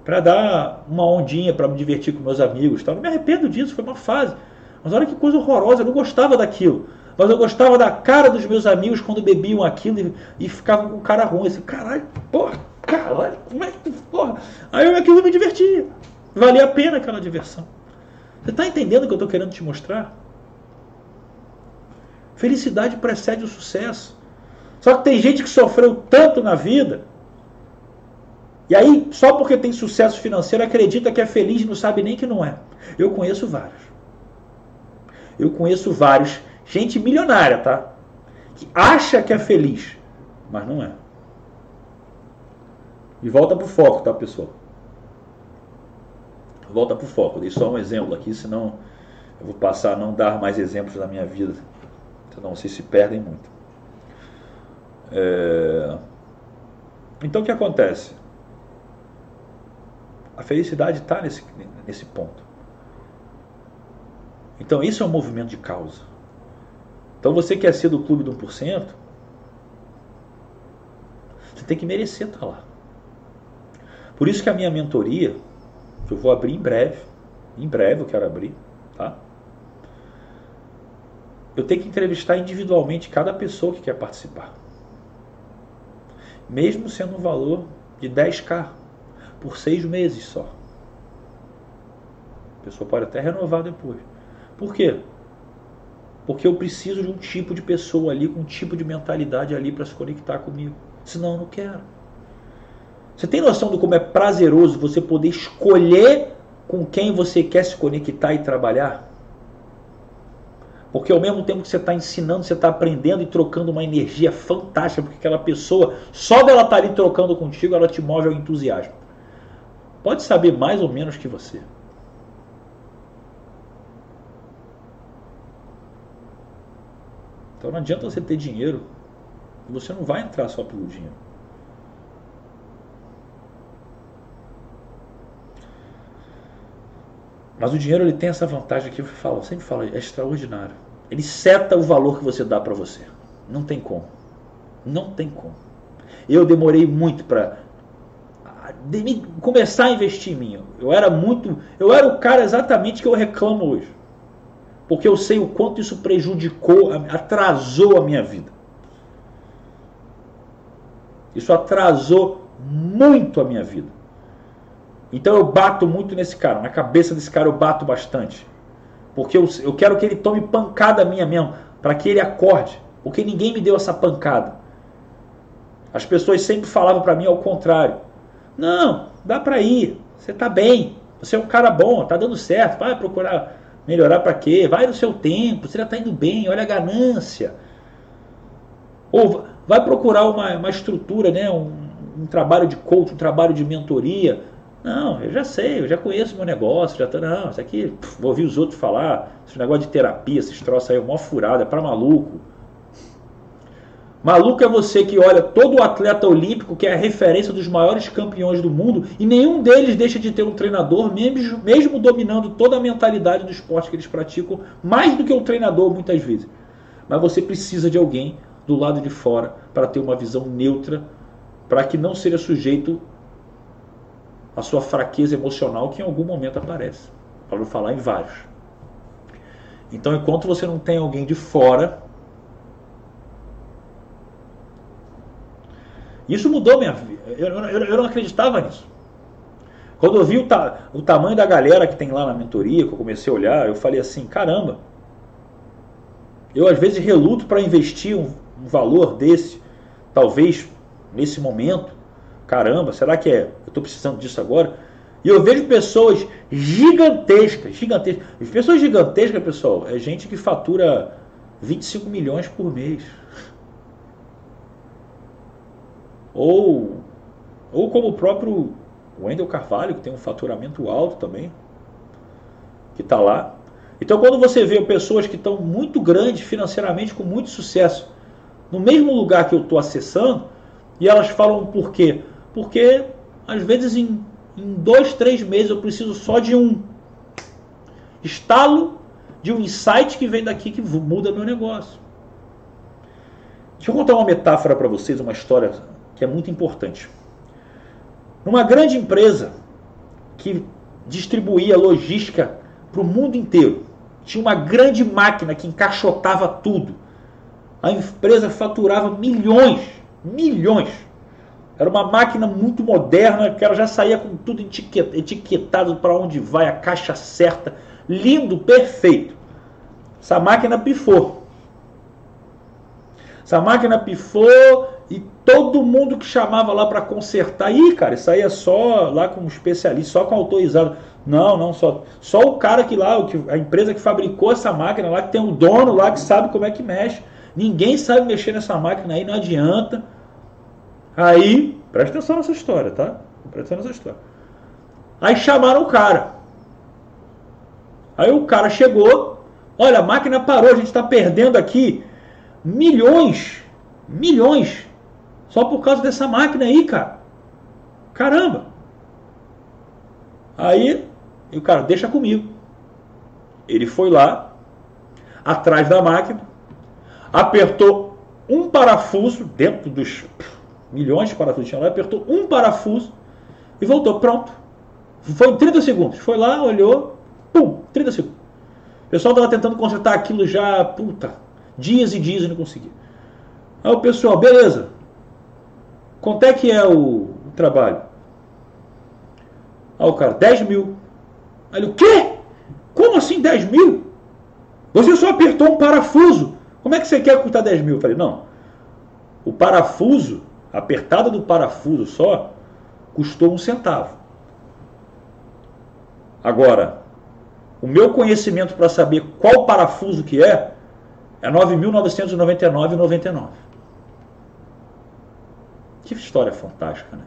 Para dar uma ondinha, para me divertir com meus amigos. Tal. Não me arrependo disso, foi uma fase. Mas olha que coisa horrorosa, eu não gostava daquilo. Mas eu gostava da cara dos meus amigos quando bebiam aquilo e, e ficavam com cara ruim. Assim, caralho, porra, caralho, como é que. Porra. Aí eu, aquilo me divertia. Valia a pena aquela diversão. Você está entendendo o que eu estou querendo te mostrar? Felicidade precede o sucesso. Só que tem gente que sofreu tanto na vida. E aí, só porque tem sucesso financeiro, acredita que é feliz e não sabe nem que não é. Eu conheço vários. Eu conheço vários Gente milionária, tá? Que acha que é feliz, mas não é. E volta pro foco, tá, pessoal? Volta pro foco. Dei só um exemplo aqui, senão eu vou passar a não dar mais exemplos da minha vida. Senão vocês se perdem muito. É... Então o que acontece? A felicidade está nesse, nesse ponto. Então isso é um movimento de causa. Então você quer ser do clube do 1%, você tem que merecer estar lá. Por isso que a minha mentoria, que eu vou abrir em breve, em breve eu quero abrir, tá? Eu tenho que entrevistar individualmente cada pessoa que quer participar. Mesmo sendo um valor de 10k por seis meses só. A pessoa pode até renovar depois. Por quê? Porque eu preciso de um tipo de pessoa ali, com um tipo de mentalidade ali para se conectar comigo. Senão eu não quero. Você tem noção de como é prazeroso você poder escolher com quem você quer se conectar e trabalhar? Porque ao mesmo tempo que você está ensinando, você está aprendendo e trocando uma energia fantástica, porque aquela pessoa, só dela estar tá ali trocando contigo, ela te move ao entusiasmo. Pode saber mais ou menos que você. Então não adianta você ter dinheiro, você não vai entrar só pelo dinheiro. Mas o dinheiro ele tem essa vantagem que eu falo, sempre falo, é extraordinário. Ele seta o valor que você dá para você. Não tem como. Não tem como. Eu demorei muito para começar a investir em mim. Eu era muito, eu era o cara exatamente que eu reclamo hoje porque eu sei o quanto isso prejudicou, atrasou a minha vida. Isso atrasou muito a minha vida. Então eu bato muito nesse cara, na cabeça desse cara eu bato bastante. Porque eu, eu quero que ele tome pancada minha mesmo, para que ele acorde. Porque ninguém me deu essa pancada. As pessoas sempre falavam para mim ao contrário. Não, dá para ir, você tá bem, você é um cara bom, tá dando certo, vai procurar Melhorar para quê? Vai no seu tempo, você já está indo bem, olha a ganância. Ou vai procurar uma, uma estrutura, né? Um, um trabalho de coach, um trabalho de mentoria. Não, eu já sei, eu já conheço meu negócio, já tô, não, isso aqui, pff, vou ouvir os outros falar, esse negócio de terapia, esses troços aí, é mó furada, é pra maluco. Maluco é você que olha todo o atleta olímpico, que é a referência dos maiores campeões do mundo, e nenhum deles deixa de ter um treinador, mesmo, mesmo dominando toda a mentalidade do esporte que eles praticam, mais do que o treinador muitas vezes. Mas você precisa de alguém do lado de fora para ter uma visão neutra, para que não seja sujeito a sua fraqueza emocional que em algum momento aparece. Para não falar em vários. Então, enquanto você não tem alguém de fora. Isso mudou minha vida. Eu, eu, eu não acreditava nisso. Quando eu vi o, ta, o tamanho da galera que tem lá na mentoria, que eu comecei a olhar, eu falei assim: caramba, eu às vezes reluto para investir um, um valor desse, talvez nesse momento, caramba, será que é? Eu estou precisando disso agora? E eu vejo pessoas gigantescas, gigantescas. Pessoas gigantescas, pessoal, é gente que fatura 25 milhões por mês. Ou, ou como o próprio Wendel Carvalho, que tem um faturamento alto também, que está lá. Então, quando você vê pessoas que estão muito grandes financeiramente, com muito sucesso, no mesmo lugar que eu estou acessando, e elas falam por quê? Porque às vezes em, em dois, três meses eu preciso só de um estalo, de um insight que vem daqui que muda meu negócio. Deixa eu contar uma metáfora para vocês, uma história que é muito importante. Numa grande empresa que distribuía logística para o mundo inteiro, tinha uma grande máquina que encaixotava tudo. A empresa faturava milhões, milhões. Era uma máquina muito moderna, que ela já saía com tudo etiquetado para onde vai, a caixa certa, lindo, perfeito. Essa máquina pifou. Essa máquina pifou e todo mundo que chamava lá para consertar, ih, cara, isso aí é só lá com um especialista, só com autorizado. Não, não, só, só o cara que lá, a empresa que fabricou essa máquina lá, que tem um dono lá que sabe como é que mexe. Ninguém sabe mexer nessa máquina aí, não adianta. Aí, presta atenção nessa história, tá? Presta atenção nessa história. Aí chamaram o cara. Aí o cara chegou, olha, a máquina parou, a gente está perdendo aqui milhões, milhões, só por causa dessa máquina aí, cara. Caramba. Aí, o cara, deixa comigo. Ele foi lá, atrás da máquina, apertou um parafuso dentro dos milhões de parafusos tinha lá, apertou um parafuso e voltou. Pronto. Foi em 30 segundos. Foi lá, olhou, pum, 30 segundos. O pessoal estava tentando consertar aquilo já, puta, dias e dias e não conseguia. Aí o pessoal, beleza. Quanto é que é o, o trabalho? Aí o cara, 10 mil. Aí ele, o quê? Como assim 10 mil? Você só apertou um parafuso. Como é que você quer custar 10 mil? Eu falei, não. O parafuso a apertada do parafuso só custou um centavo. Agora, o meu conhecimento para saber qual parafuso que é é 9.999,99. Que história fantástica, né?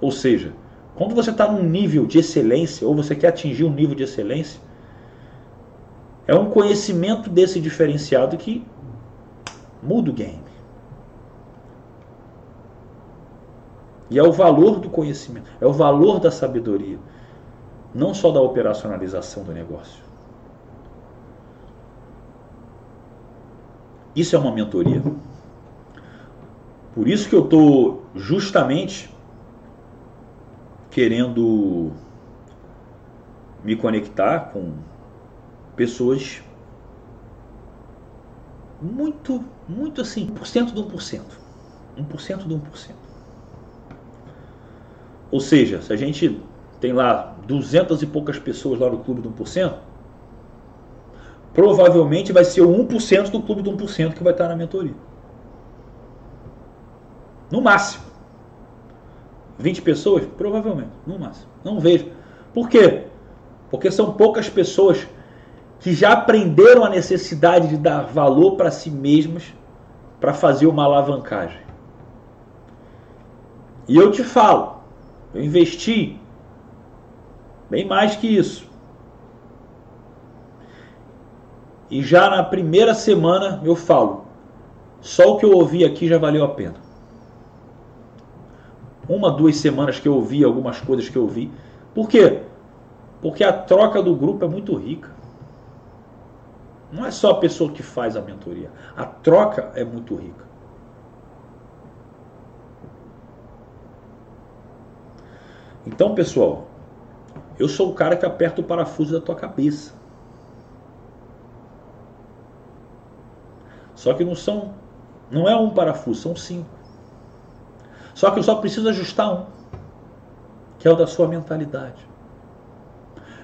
Ou seja, quando você está num nível de excelência, ou você quer atingir um nível de excelência, é um conhecimento desse diferenciado que muda o game. E é o valor do conhecimento, é o valor da sabedoria, não só da operacionalização do negócio. Isso é uma mentoria. Por isso que eu estou justamente querendo me conectar com pessoas muito, muito assim, por cento de 1%. 1% de 1%. Ou seja, se a gente tem lá 200 e poucas pessoas lá no clube do 1%, provavelmente vai ser o 1% do clube do 1% que vai estar na mentoria. No máximo. 20 pessoas? Provavelmente, no máximo. Não vejo. Por quê? Porque são poucas pessoas que já aprenderam a necessidade de dar valor para si mesmas para fazer uma alavancagem. E eu te falo, Eu investi bem mais que isso. E já na primeira semana eu falo, só o que eu ouvi aqui já valeu a pena. Uma, duas semanas que eu ouvi algumas coisas que eu ouvi. Por quê? Porque a troca do grupo é muito rica. Não é só a pessoa que faz a mentoria. A troca é muito rica. Então, pessoal, eu sou o cara que aperta o parafuso da tua cabeça. Só que não são, não é um parafuso, são cinco. Só que eu só preciso ajustar um, que é o da sua mentalidade.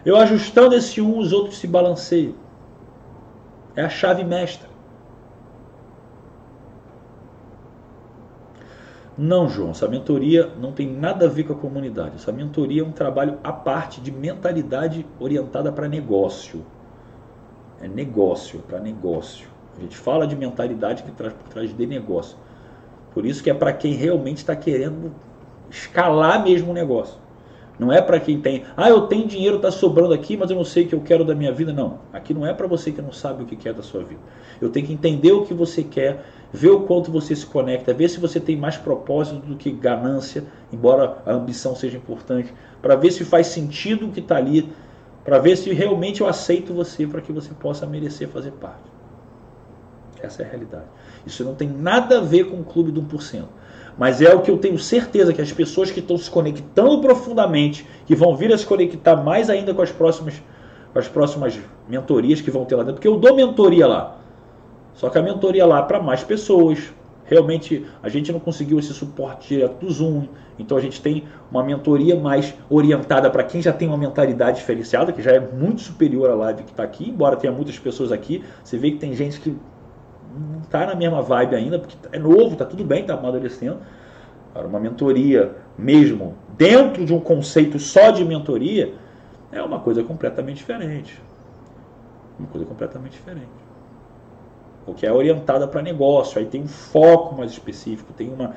Eu ajustando esse um, os outros se balanceiam. É a chave mestra. Não, João, essa mentoria não tem nada a ver com a comunidade. Essa mentoria é um trabalho à parte de mentalidade orientada para negócio. É negócio, para negócio. A gente fala de mentalidade que traz por trás de negócio. Por isso que é para quem realmente está querendo escalar mesmo o negócio. Não é para quem tem, ah, eu tenho dinheiro, está sobrando aqui, mas eu não sei o que eu quero da minha vida. Não, aqui não é para você que não sabe o que quer da sua vida. Eu tenho que entender o que você quer, ver o quanto você se conecta, ver se você tem mais propósito do que ganância, embora a ambição seja importante, para ver se faz sentido o que está ali, para ver se realmente eu aceito você, para que você possa merecer fazer parte. Essa é a realidade. Isso não tem nada a ver com o clube do 1%. Mas é o que eu tenho certeza que as pessoas que estão se conectando profundamente, que vão vir a se conectar mais ainda com as próximas, com as próximas mentorias que vão ter lá dentro, porque eu dou mentoria lá. Só que a mentoria lá é para mais pessoas. Realmente a gente não conseguiu esse suporte direto do Zoom, então a gente tem uma mentoria mais orientada para quem já tem uma mentalidade diferenciada, que já é muito superior à live que está aqui, embora tenha muitas pessoas aqui. Você vê que tem gente que não está na mesma vibe ainda, porque é novo, está tudo bem, está amadurecendo. Agora, uma mentoria mesmo, dentro de um conceito só de mentoria, é uma coisa completamente diferente. Uma coisa completamente diferente. Porque é orientada para negócio, aí tem um foco mais específico, tem uma,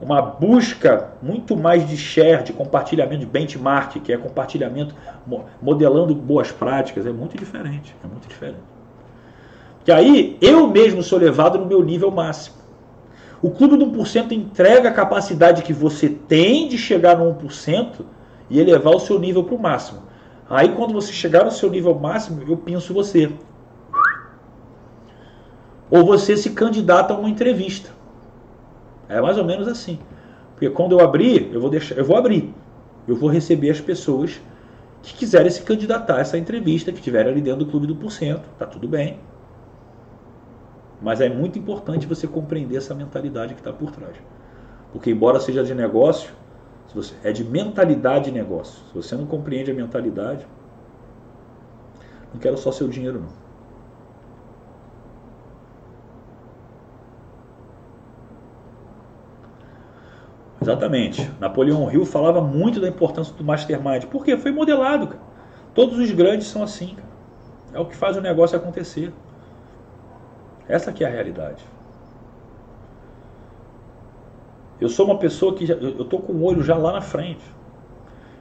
uma busca muito mais de share, de compartilhamento, de benchmark, que é compartilhamento modelando boas práticas, é muito diferente, é muito diferente. Que aí eu mesmo sou levado no meu nível máximo. O clube do 1% entrega a capacidade que você tem de chegar no 1% e elevar o seu nível para o máximo. Aí quando você chegar no seu nível máximo, eu penso você. Ou você se candidata a uma entrevista. É mais ou menos assim. Porque quando eu abrir, eu vou deixar, eu vou abrir. Eu vou receber as pessoas que quiserem se candidatar a essa entrevista, que estiverem ali dentro do clube do 1%. Tá tudo bem. Mas é muito importante você compreender essa mentalidade que está por trás. Porque, embora seja de negócio, é de mentalidade de negócio. Se você não compreende a mentalidade, não quero só seu dinheiro, não. Exatamente. Napoleão Hill falava muito da importância do mastermind. Por quê? Foi modelado, cara. Todos os grandes são assim, cara. É o que faz o negócio acontecer. Essa aqui é a realidade. Eu sou uma pessoa que já, eu estou com o olho já lá na frente.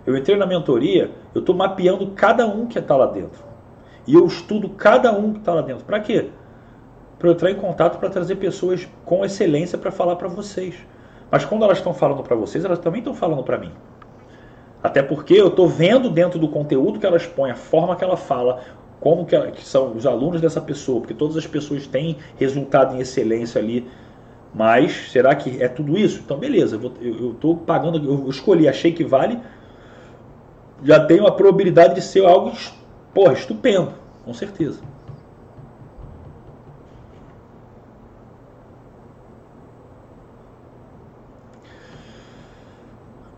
Eu entrei na mentoria, eu estou mapeando cada um que está lá dentro. E eu estudo cada um que está lá dentro. Para quê? Para eu entrar em contato para trazer pessoas com excelência para falar para vocês. Mas quando elas estão falando para vocês, elas também estão falando para mim. Até porque eu estou vendo dentro do conteúdo que elas põem, a forma que ela fala, como que, que, são os alunos dessa pessoa, porque todas as pessoas têm resultado em excelência ali, mas será que é tudo isso? Então beleza, eu estou pagando, eu escolhi, achei que vale, já tenho a probabilidade de ser algo porra, estupendo, com certeza.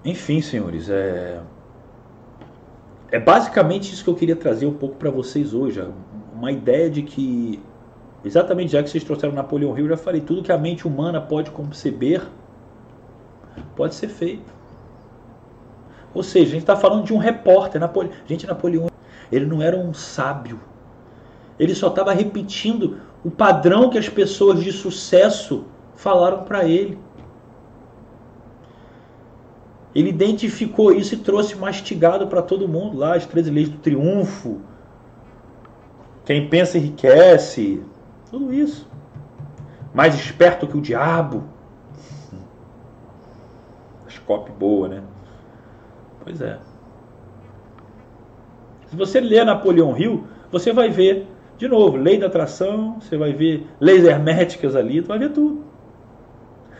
Enfim, senhores, é é basicamente isso que eu queria trazer um pouco para vocês hoje. Uma ideia de que, exatamente já que vocês trouxeram Napoleão Hill, eu já falei, tudo que a mente humana pode conceber pode ser feito. Ou seja, a gente está falando de um repórter. Napole... Gente, Napoleão, ele não era um sábio. Ele só estava repetindo o padrão que as pessoas de sucesso falaram para ele. Ele identificou isso e trouxe mastigado para todo mundo lá, as 13 leis do triunfo. Quem pensa enriquece. Tudo isso. Mais esperto que o diabo. Copy boa, né? Pois é. Se você ler Napoleão Hill, você vai ver, de novo, lei da atração, você vai ver leis herméticas ali, tu vai ver tudo.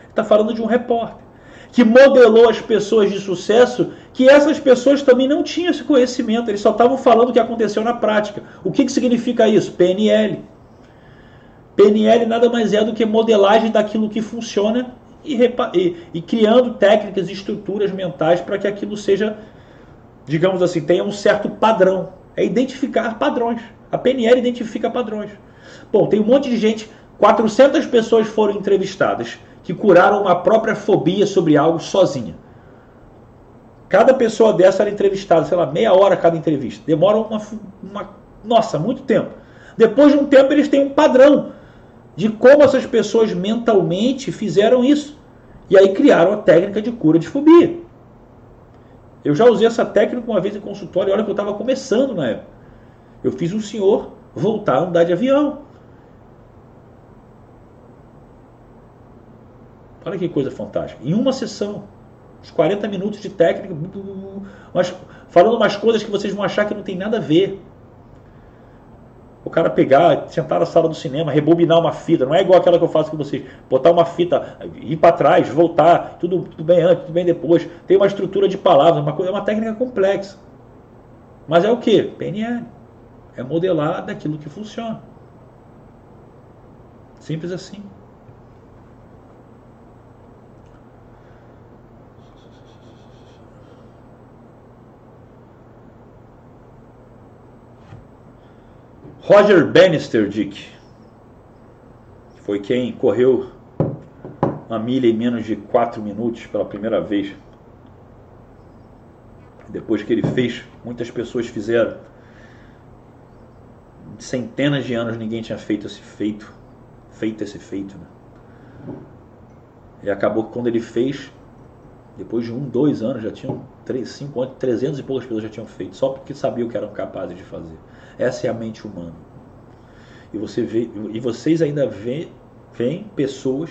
Está falando de um repórter que modelou as pessoas de sucesso, que essas pessoas também não tinham esse conhecimento, eles só estavam falando o que aconteceu na prática. O que, que significa isso? PNL. PNL nada mais é do que modelagem daquilo que funciona e, e, e criando técnicas e estruturas mentais para que aquilo seja, digamos assim, tenha um certo padrão. É identificar padrões. A PNL identifica padrões. Bom, tem um monte de gente, 400 pessoas foram entrevistadas que curaram uma própria fobia sobre algo sozinha. Cada pessoa dessa era entrevistada, sei lá, meia hora cada entrevista. Demora uma, uma nossa, muito tempo. Depois de um tempo eles têm um padrão de como essas pessoas mentalmente fizeram isso. E aí criaram a técnica de cura de fobia. Eu já usei essa técnica uma vez em consultório, olha que eu estava começando na época. Eu fiz um senhor voltar a andar de avião. Olha que coisa fantástica. Em uma sessão, uns 40 minutos de técnica, mas falando umas coisas que vocês vão achar que não tem nada a ver. O cara pegar, sentar na sala do cinema, rebobinar uma fita, não é igual aquela que eu faço com vocês, botar uma fita, ir para trás, voltar, tudo, tudo bem antes, tudo bem depois. Tem uma estrutura de palavras, uma é uma técnica complexa. Mas é o que? PNL. É modelar daquilo que funciona. Simples assim. Roger Bannister, Dick, foi quem correu uma milha em menos de 4 minutos pela primeira vez. Depois que ele fez, muitas pessoas fizeram. Centenas de anos ninguém tinha feito esse feito, feito esse feito. Né? E acabou que quando ele fez, depois de um, dois anos, já tinham três, cinco anos, trezentos e poucas pessoas já tinham feito, só porque sabiam que eram capazes de fazer. Essa é a mente humana. E, você vê, e vocês ainda veem pessoas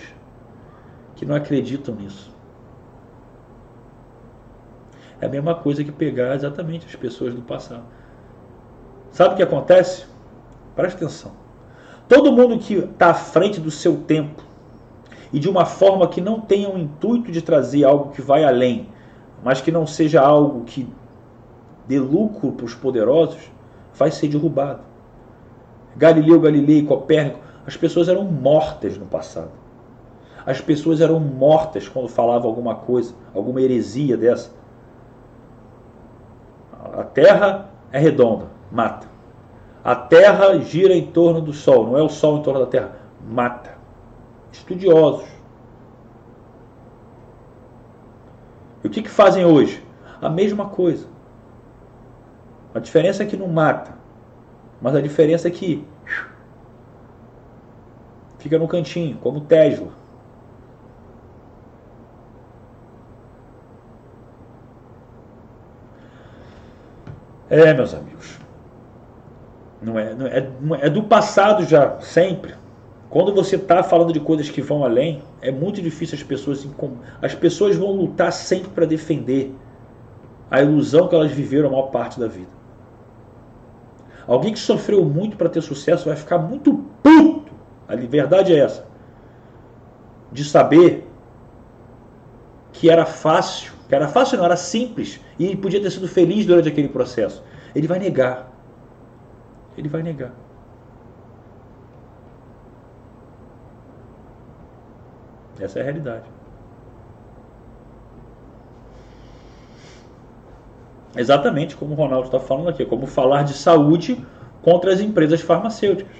que não acreditam nisso. É a mesma coisa que pegar exatamente as pessoas do passado. Sabe o que acontece? Preste atenção. Todo mundo que está à frente do seu tempo e de uma forma que não tenha o intuito de trazer algo que vai além, mas que não seja algo que dê lucro para os poderosos, vai ser derrubado. Galileu Galilei, Copérnico, as pessoas eram mortas no passado. As pessoas eram mortas quando falavam alguma coisa, alguma heresia dessa. A Terra é redonda, mata. A Terra gira em torno do Sol, não é o Sol em torno da Terra, mata. Estudiosos. E o que, que fazem hoje? A mesma coisa. A diferença é que não mata. Mas a diferença é que fica no cantinho, como Tesla. É, meus amigos. Não é, não é, é do passado já, sempre. Quando você está falando de coisas que vão além, é muito difícil as pessoas. As pessoas vão lutar sempre para defender a ilusão que elas viveram a maior parte da vida. Alguém que sofreu muito para ter sucesso vai ficar muito puto. A verdade é essa. De saber que era fácil, que era fácil não, era simples, e podia ter sido feliz durante aquele processo. Ele vai negar. Ele vai negar. Essa é a realidade. Exatamente como o Ronaldo está falando aqui, como falar de saúde contra as empresas farmacêuticas.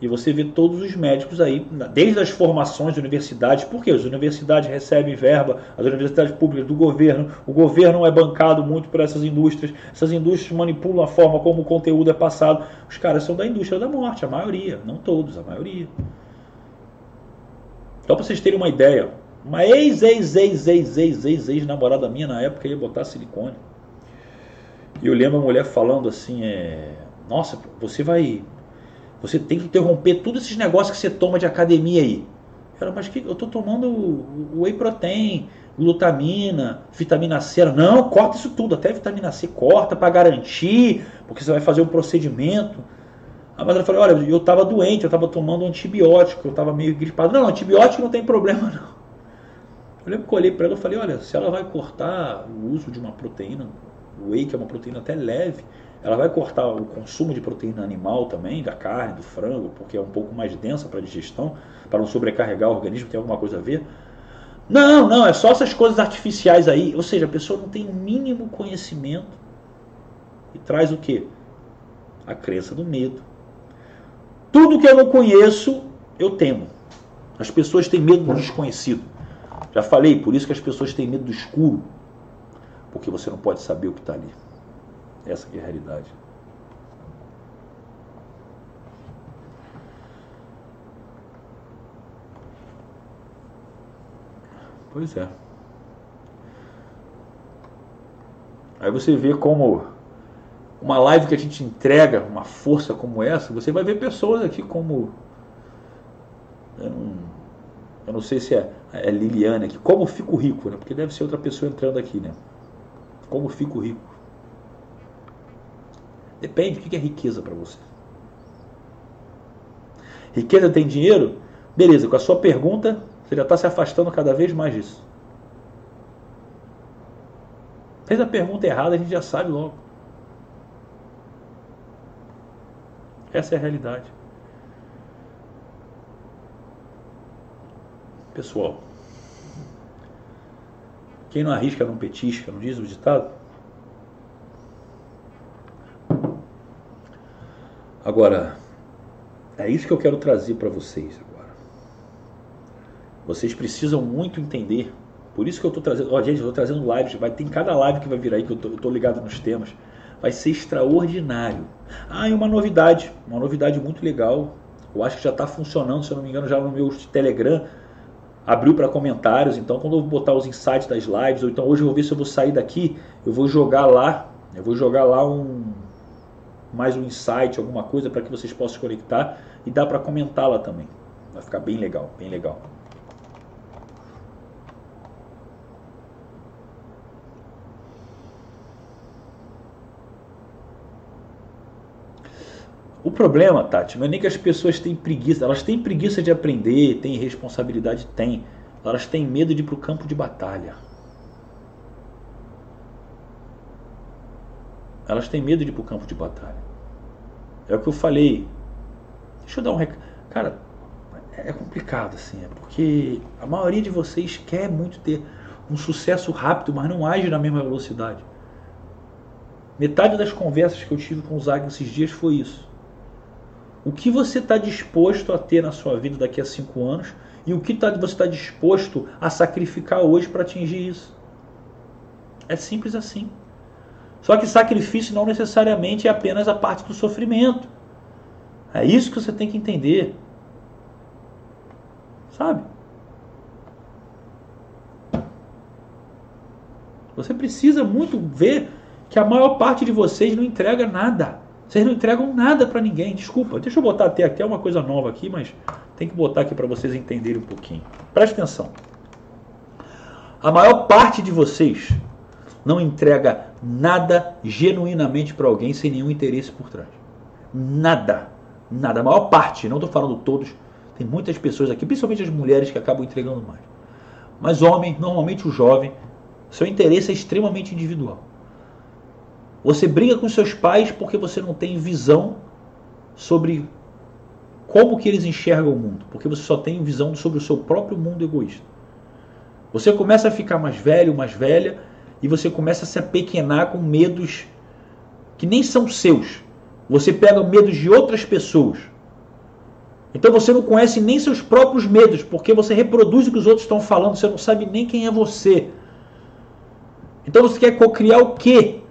E você vê todos os médicos aí, desde as formações de universidades, porque as universidades recebem verba, as universidades públicas do governo, o governo é bancado muito por essas indústrias, essas indústrias manipulam a forma como o conteúdo é passado. Os caras são da indústria da morte, a maioria, não todos, a maioria. Então, para vocês terem uma ideia, Uma ex, ex, ex, ex, ex, ex, ex namorada minha na época ia botar silicone. E eu lembro a mulher falando assim, é, nossa, você vai, você tem que interromper todos esses negócios que você toma de academia aí. Ela, mas que eu tô tomando whey protein, glutamina, vitamina C. Não, corta isso tudo, até vitamina C corta para garantir, porque você vai fazer um procedimento. A madre falou, olha, eu estava doente, eu estava tomando antibiótico, eu estava meio gripado. Não, antibiótico não tem problema não. Eu lembro que eu olhei para ela e falei, olha, se ela vai cortar o uso de uma proteína, whey, que é uma proteína até leve, ela vai cortar o consumo de proteína animal também, da carne, do frango, porque é um pouco mais densa para digestão, para não sobrecarregar o organismo, tem alguma coisa a ver. Não, não, é só essas coisas artificiais aí. Ou seja, a pessoa não tem mínimo conhecimento e traz o que? A crença do medo. Tudo que eu não conheço, eu temo. As pessoas têm medo do desconhecido. Já falei, por isso que as pessoas têm medo do escuro. Porque você não pode saber o que está ali. Essa é a realidade. Pois é. Aí você vê como uma live que a gente entrega uma força como essa, você vai ver pessoas aqui como. Eu não, eu não sei se é, é Liliane aqui, como fico rico, né? Porque deve ser outra pessoa entrando aqui, né? Como fico rico. Depende, o que é riqueza para você? Riqueza tem dinheiro? Beleza, com a sua pergunta, você já está se afastando cada vez mais disso. Fez a pergunta errada, a gente já sabe logo. Essa é a realidade. Pessoal, quem não arrisca não petisca, não diz o ditado? Agora, é isso que eu quero trazer para vocês agora. Vocês precisam muito entender. Por isso que eu estou trazendo. Ó, gente, eu estou trazendo lives. Vai ter cada live que vai vir aí, que eu estou ligado nos temas. Vai ser extraordinário. Ah, e uma novidade. Uma novidade muito legal. Eu acho que já está funcionando, se eu não me engano, já no meu Telegram. Abriu para comentários. Então, quando eu botar os insights das lives, ou então hoje eu vou ver se eu vou sair daqui, eu vou jogar lá. Eu vou jogar lá um, mais um insight, alguma coisa para que vocês possam conectar e dá para comentá-la também. Vai ficar bem legal, bem legal. O problema, Tati, não é nem que as pessoas têm preguiça, elas têm preguiça de aprender, têm responsabilidade, têm. Elas têm medo de ir para o campo de batalha. Elas têm medo de ir para o campo de batalha. É o que eu falei. Deixa eu dar um recado. Cara, é complicado assim, é porque a maioria de vocês quer muito ter um sucesso rápido, mas não age na mesma velocidade. Metade das conversas que eu tive com o Zag esses dias foi isso. O que você está disposto a ter na sua vida daqui a cinco anos e o que tá, você está disposto a sacrificar hoje para atingir isso. É simples assim. Só que sacrifício não necessariamente é apenas a parte do sofrimento. É isso que você tem que entender. Sabe? Você precisa muito ver que a maior parte de vocês não entrega nada. Vocês não entregam nada para ninguém. Desculpa, deixa eu botar até aqui uma coisa nova aqui, mas tem que botar aqui para vocês entenderem um pouquinho. Preste atenção. A maior parte de vocês não entrega nada genuinamente para alguém sem nenhum interesse por trás. Nada. Nada. A maior parte, não estou falando todos, tem muitas pessoas aqui, principalmente as mulheres, que acabam entregando mais. Mas homem, normalmente o jovem, seu interesse é extremamente individual. Você briga com seus pais porque você não tem visão sobre como que eles enxergam o mundo, porque você só tem visão sobre o seu próprio mundo egoísta. Você começa a ficar mais velho, mais velha, e você começa a se apequenar com medos que nem são seus. Você pega medos de outras pessoas. Então você não conhece nem seus próprios medos, porque você reproduz o que os outros estão falando, você não sabe nem quem é você. Então você quer cocriar o quê?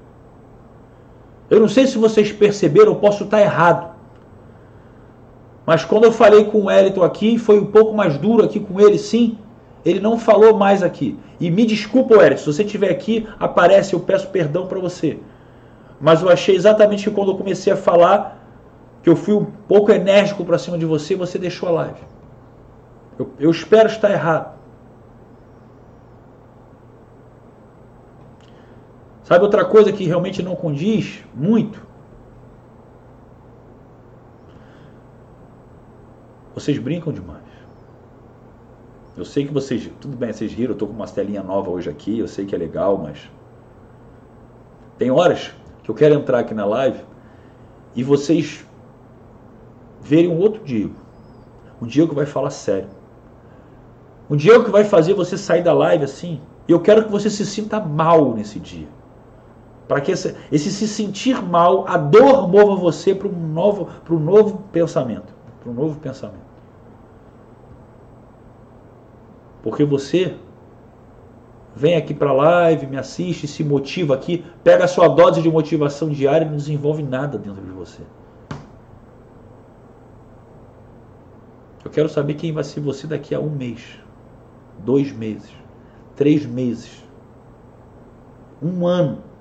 Eu não sei se vocês perceberam, eu posso estar errado. Mas quando eu falei com o Wellington aqui, foi um pouco mais duro aqui com ele, sim. Ele não falou mais aqui. E me desculpa, Eric, se você estiver aqui, aparece, eu peço perdão para você. Mas eu achei exatamente que quando eu comecei a falar, que eu fui um pouco enérgico para cima de você, você deixou a live. Eu, eu espero estar errado. Sabe outra coisa que realmente não condiz muito? Vocês brincam demais. Eu sei que vocês, tudo bem, vocês riram, eu tô com uma telinha nova hoje aqui, eu sei que é legal, mas tem horas que eu quero entrar aqui na live e vocês verem um outro Diego. Um Diego que vai falar sério. Um Diego que vai fazer você sair da live assim. Eu quero que você se sinta mal nesse dia. Para que esse, esse, se sentir mal, a dor mova você para um novo, para um novo pensamento. Para um novo pensamento. Porque você vem aqui para a live, me assiste, se motiva aqui, pega a sua dose de motivação diária e não desenvolve nada dentro de você. Eu quero saber quem vai ser você daqui a um mês, dois meses, três meses, um ano.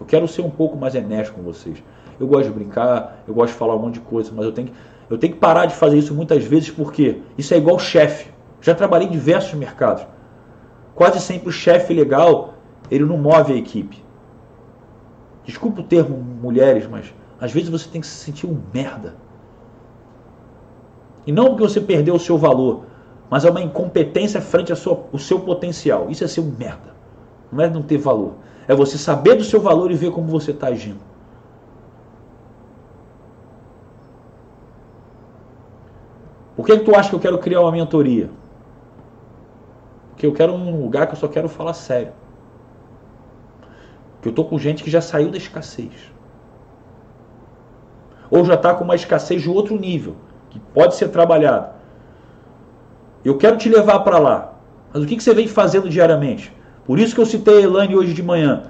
Eu quero ser um pouco mais enérgico com vocês. Eu gosto de brincar, eu gosto de falar um monte de coisa, mas eu tenho que eu tenho que parar de fazer isso muitas vezes porque isso é igual chefe. Já trabalhei em diversos mercados. Quase sempre o chefe legal, ele não move a equipe. Desculpa o termo mulheres, mas às vezes você tem que se sentir um merda. E não porque você perdeu o seu valor, mas é uma incompetência frente ao seu potencial. Isso é ser um merda. Não é não ter valor. É você saber do seu valor e ver como você está agindo. Por que, que tu acha que eu quero criar uma mentoria? Porque eu quero um lugar que eu só quero falar sério. Que eu tô com gente que já saiu da escassez. Ou já está com uma escassez de outro nível, que pode ser trabalhado. Eu quero te levar para lá. Mas o que, que você vem fazendo diariamente? Por isso que eu citei a Elane hoje de manhã.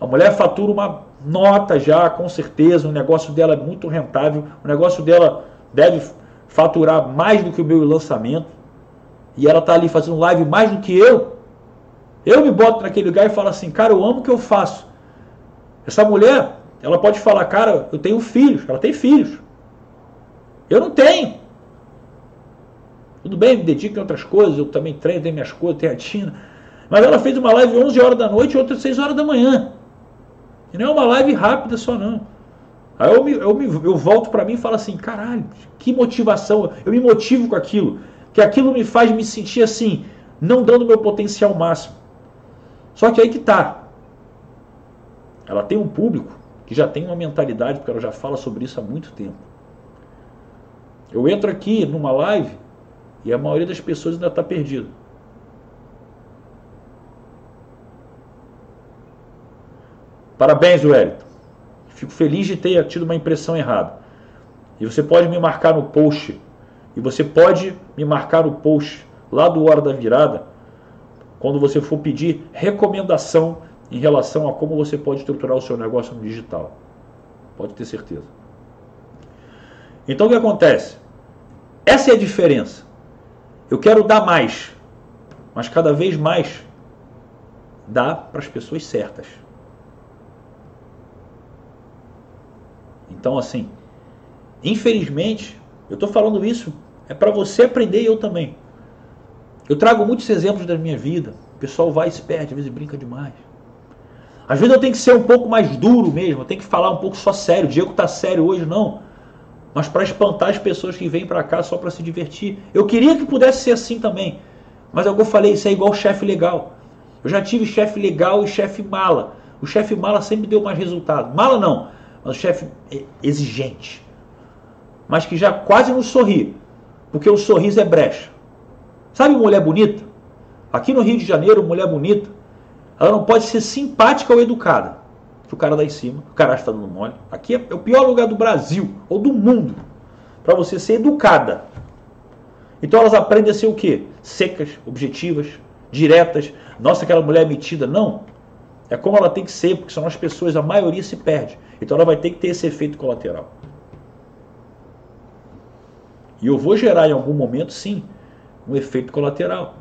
A mulher fatura uma nota já, com certeza. O negócio dela é muito rentável. O negócio dela deve faturar mais do que o meu lançamento, e ela está ali fazendo live mais do que eu, eu me boto naquele lugar e falo assim, cara, eu amo o que eu faço. Essa mulher, ela pode falar, cara, eu tenho filhos, ela tem filhos. Eu não tenho. Tudo bem, me dedico em outras coisas, eu também treino, tenho minhas coisas, tenho a Tina. Mas ela fez uma live 11 horas da noite e outra 6 horas da manhã. E não é uma live rápida só não. Aí eu, me, eu, me, eu volto para mim e falo assim, caralho, que motivação, eu me motivo com aquilo, que aquilo me faz me sentir assim, não dando meu potencial máximo. Só que aí que tá. Ela tem um público que já tem uma mentalidade, porque ela já fala sobre isso há muito tempo. Eu entro aqui numa live e a maioria das pessoas ainda está perdida. Parabéns, Wellington. Fico feliz de ter tido uma impressão errada. E você pode me marcar no post. E você pode me marcar no post lá do Hora da Virada, quando você for pedir recomendação em relação a como você pode estruturar o seu negócio no digital. Pode ter certeza. Então o que acontece? Essa é a diferença. Eu quero dar mais, mas cada vez mais dá para as pessoas certas. Então, assim, infelizmente, eu estou falando isso é para você aprender e eu também. Eu trago muitos exemplos da minha vida. O pessoal vai e se perde, às vezes brinca demais. Às vezes eu tenho que ser um pouco mais duro mesmo, eu tenho que falar um pouco só sério. O Diego está sério hoje, não. Mas para espantar as pessoas que vêm para cá só para se divertir. Eu queria que pudesse ser assim também. Mas é eu falei, isso é igual chefe legal. Eu já tive chefe legal e chefe mala. O chefe mala sempre deu mais resultado. Mala não mas um chefe exigente, mas que já quase não sorri, porque o sorriso é brecha. Sabe mulher bonita? Aqui no Rio de Janeiro, mulher bonita, ela não pode ser simpática ou educada. Que o cara lá em cima, o cara está dando mole. Aqui é o pior lugar do Brasil ou do mundo para você ser educada. Então elas aprendem a ser o quê? Secas, objetivas, diretas. Nossa, aquela mulher é metida. Não. É como ela tem que ser, porque senão as pessoas, a maioria se perde. Então ela vai ter que ter esse efeito colateral. E eu vou gerar em algum momento, sim, um efeito colateral.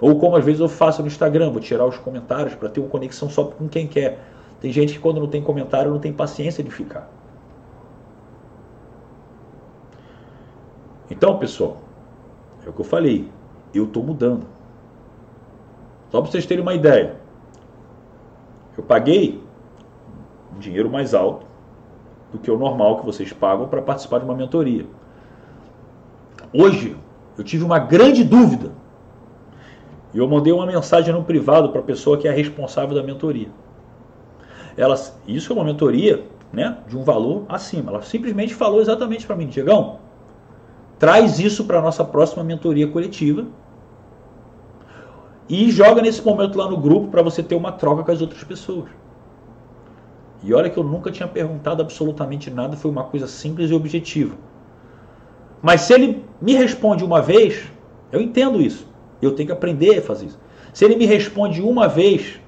Ou como às vezes eu faço no Instagram, vou tirar os comentários para ter uma conexão só com quem quer. Tem gente que quando não tem comentário não tem paciência de ficar. Então, pessoal, é o que eu falei, eu estou mudando. Só para vocês terem uma ideia. Eu paguei dinheiro mais alto do que o normal que vocês pagam para participar de uma mentoria. Hoje, eu tive uma grande dúvida. E eu mandei uma mensagem no privado para a pessoa que é responsável da mentoria. Ela, isso é uma mentoria né, de um valor acima. Ela simplesmente falou exatamente para mim, Diegão, traz isso para a nossa próxima mentoria coletiva e joga nesse momento lá no grupo para você ter uma troca com as outras pessoas. E olha que eu nunca tinha perguntado absolutamente nada, foi uma coisa simples e objetiva. Mas se ele me responde uma vez, eu entendo isso. Eu tenho que aprender a fazer isso. Se ele me responde uma vez,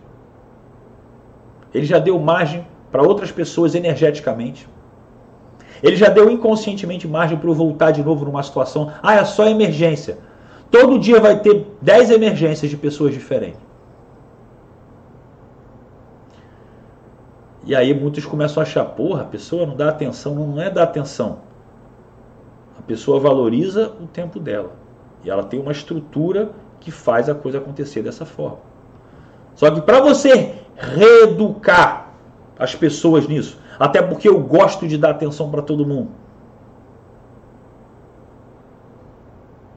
ele já deu margem para outras pessoas energeticamente. Ele já deu inconscientemente margem para eu voltar de novo numa situação. Ah, é só emergência. Todo dia vai ter 10 emergências de pessoas diferentes. E aí muitos começam a achar, porra, a pessoa não dá atenção, não é dar atenção. A pessoa valoriza o tempo dela. E ela tem uma estrutura que faz a coisa acontecer dessa forma. Só que para você reeducar as pessoas nisso, até porque eu gosto de dar atenção para todo mundo.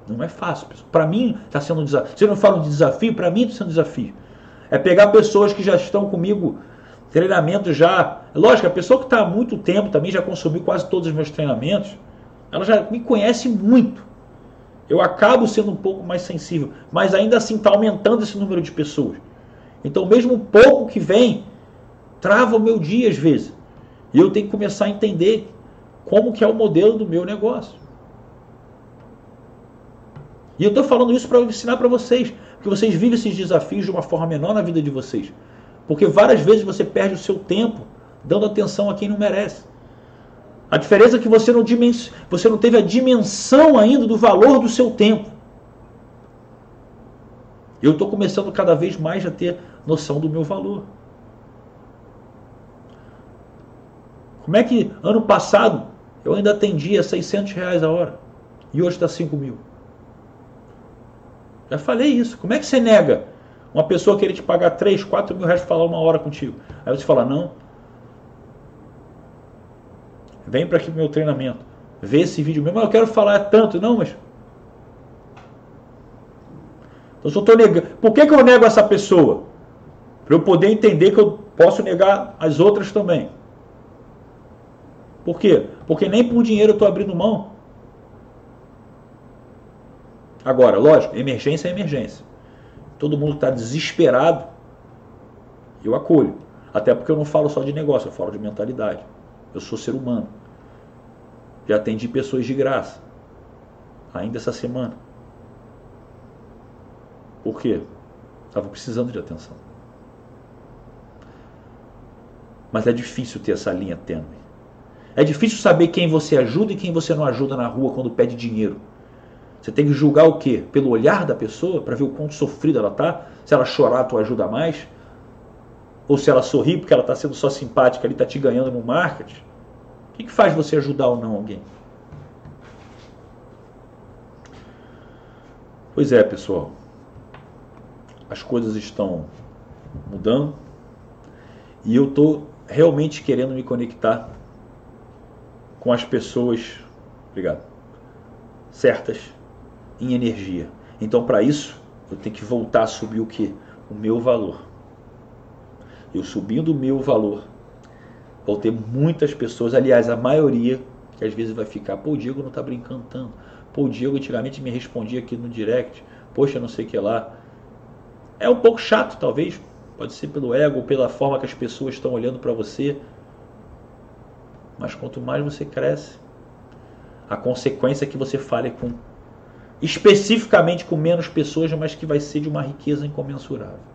Não é fácil. Para mim está sendo um desafio. Você não fala de desafio, para mim está sendo um desafio. É pegar pessoas que já estão comigo, treinamento já. Lógico, a pessoa que está há muito tempo também já consumiu quase todos os meus treinamentos, ela já me conhece muito. Eu acabo sendo um pouco mais sensível, mas ainda assim está aumentando esse número de pessoas. Então, mesmo o pouco que vem, trava o meu dia às vezes. E eu tenho que começar a entender como que é o modelo do meu negócio. E eu estou falando isso para ensinar para vocês, que vocês vivem esses desafios de uma forma menor na vida de vocês. Porque várias vezes você perde o seu tempo dando atenção a quem não merece. A diferença é que você não, você não teve a dimensão ainda do valor do seu tempo. Eu estou começando cada vez mais a ter noção do meu valor. Como é que ano passado eu ainda atendia 600 reais a hora e hoje está 5 mil? Já falei isso. Como é que você nega uma pessoa querer te pagar 3, 4 mil reais para falar uma hora contigo? Aí você fala, não. Vem para aqui pro meu treinamento. Vê esse vídeo mesmo. Eu quero falar tanto. Não, mas... Então, se eu estou negando... Por que, que eu nego essa pessoa? Para eu poder entender que eu posso negar as outras também. Por quê? Porque nem por dinheiro eu estou abrindo mão. Agora, lógico, emergência é emergência. Todo mundo está desesperado. Eu acolho. Até porque eu não falo só de negócio, eu falo de mentalidade. Eu sou ser humano. Já atendi pessoas de graça. Ainda essa semana. Por quê? Estava precisando de atenção. Mas é difícil ter essa linha tênue. É difícil saber quem você ajuda e quem você não ajuda na rua quando pede dinheiro. Você tem que julgar o quê? Pelo olhar da pessoa, para ver o quanto sofrida ela tá. Se ela chorar, tu ajuda mais. Ou se ela sorrir porque ela está sendo só simpática ali, está te ganhando no marketing. O que, que faz você ajudar ou não alguém? Pois é, pessoal. As coisas estão mudando. E eu estou realmente querendo me conectar com as pessoas. Obrigado. Certas em energia. Então, para isso, eu tenho que voltar a subir o que? O meu valor. Eu subindo o meu valor, vou ter muitas pessoas, aliás, a maioria, que às vezes vai ficar, pô, o Diego não está brincando tanto. Pô, o Diego antigamente me respondia aqui no direct, poxa, não sei o que lá. É um pouco chato, talvez, pode ser pelo ego, pela forma que as pessoas estão olhando para você. Mas quanto mais você cresce, a consequência é que você fale com especificamente com menos pessoas, mas que vai ser de uma riqueza incomensurável.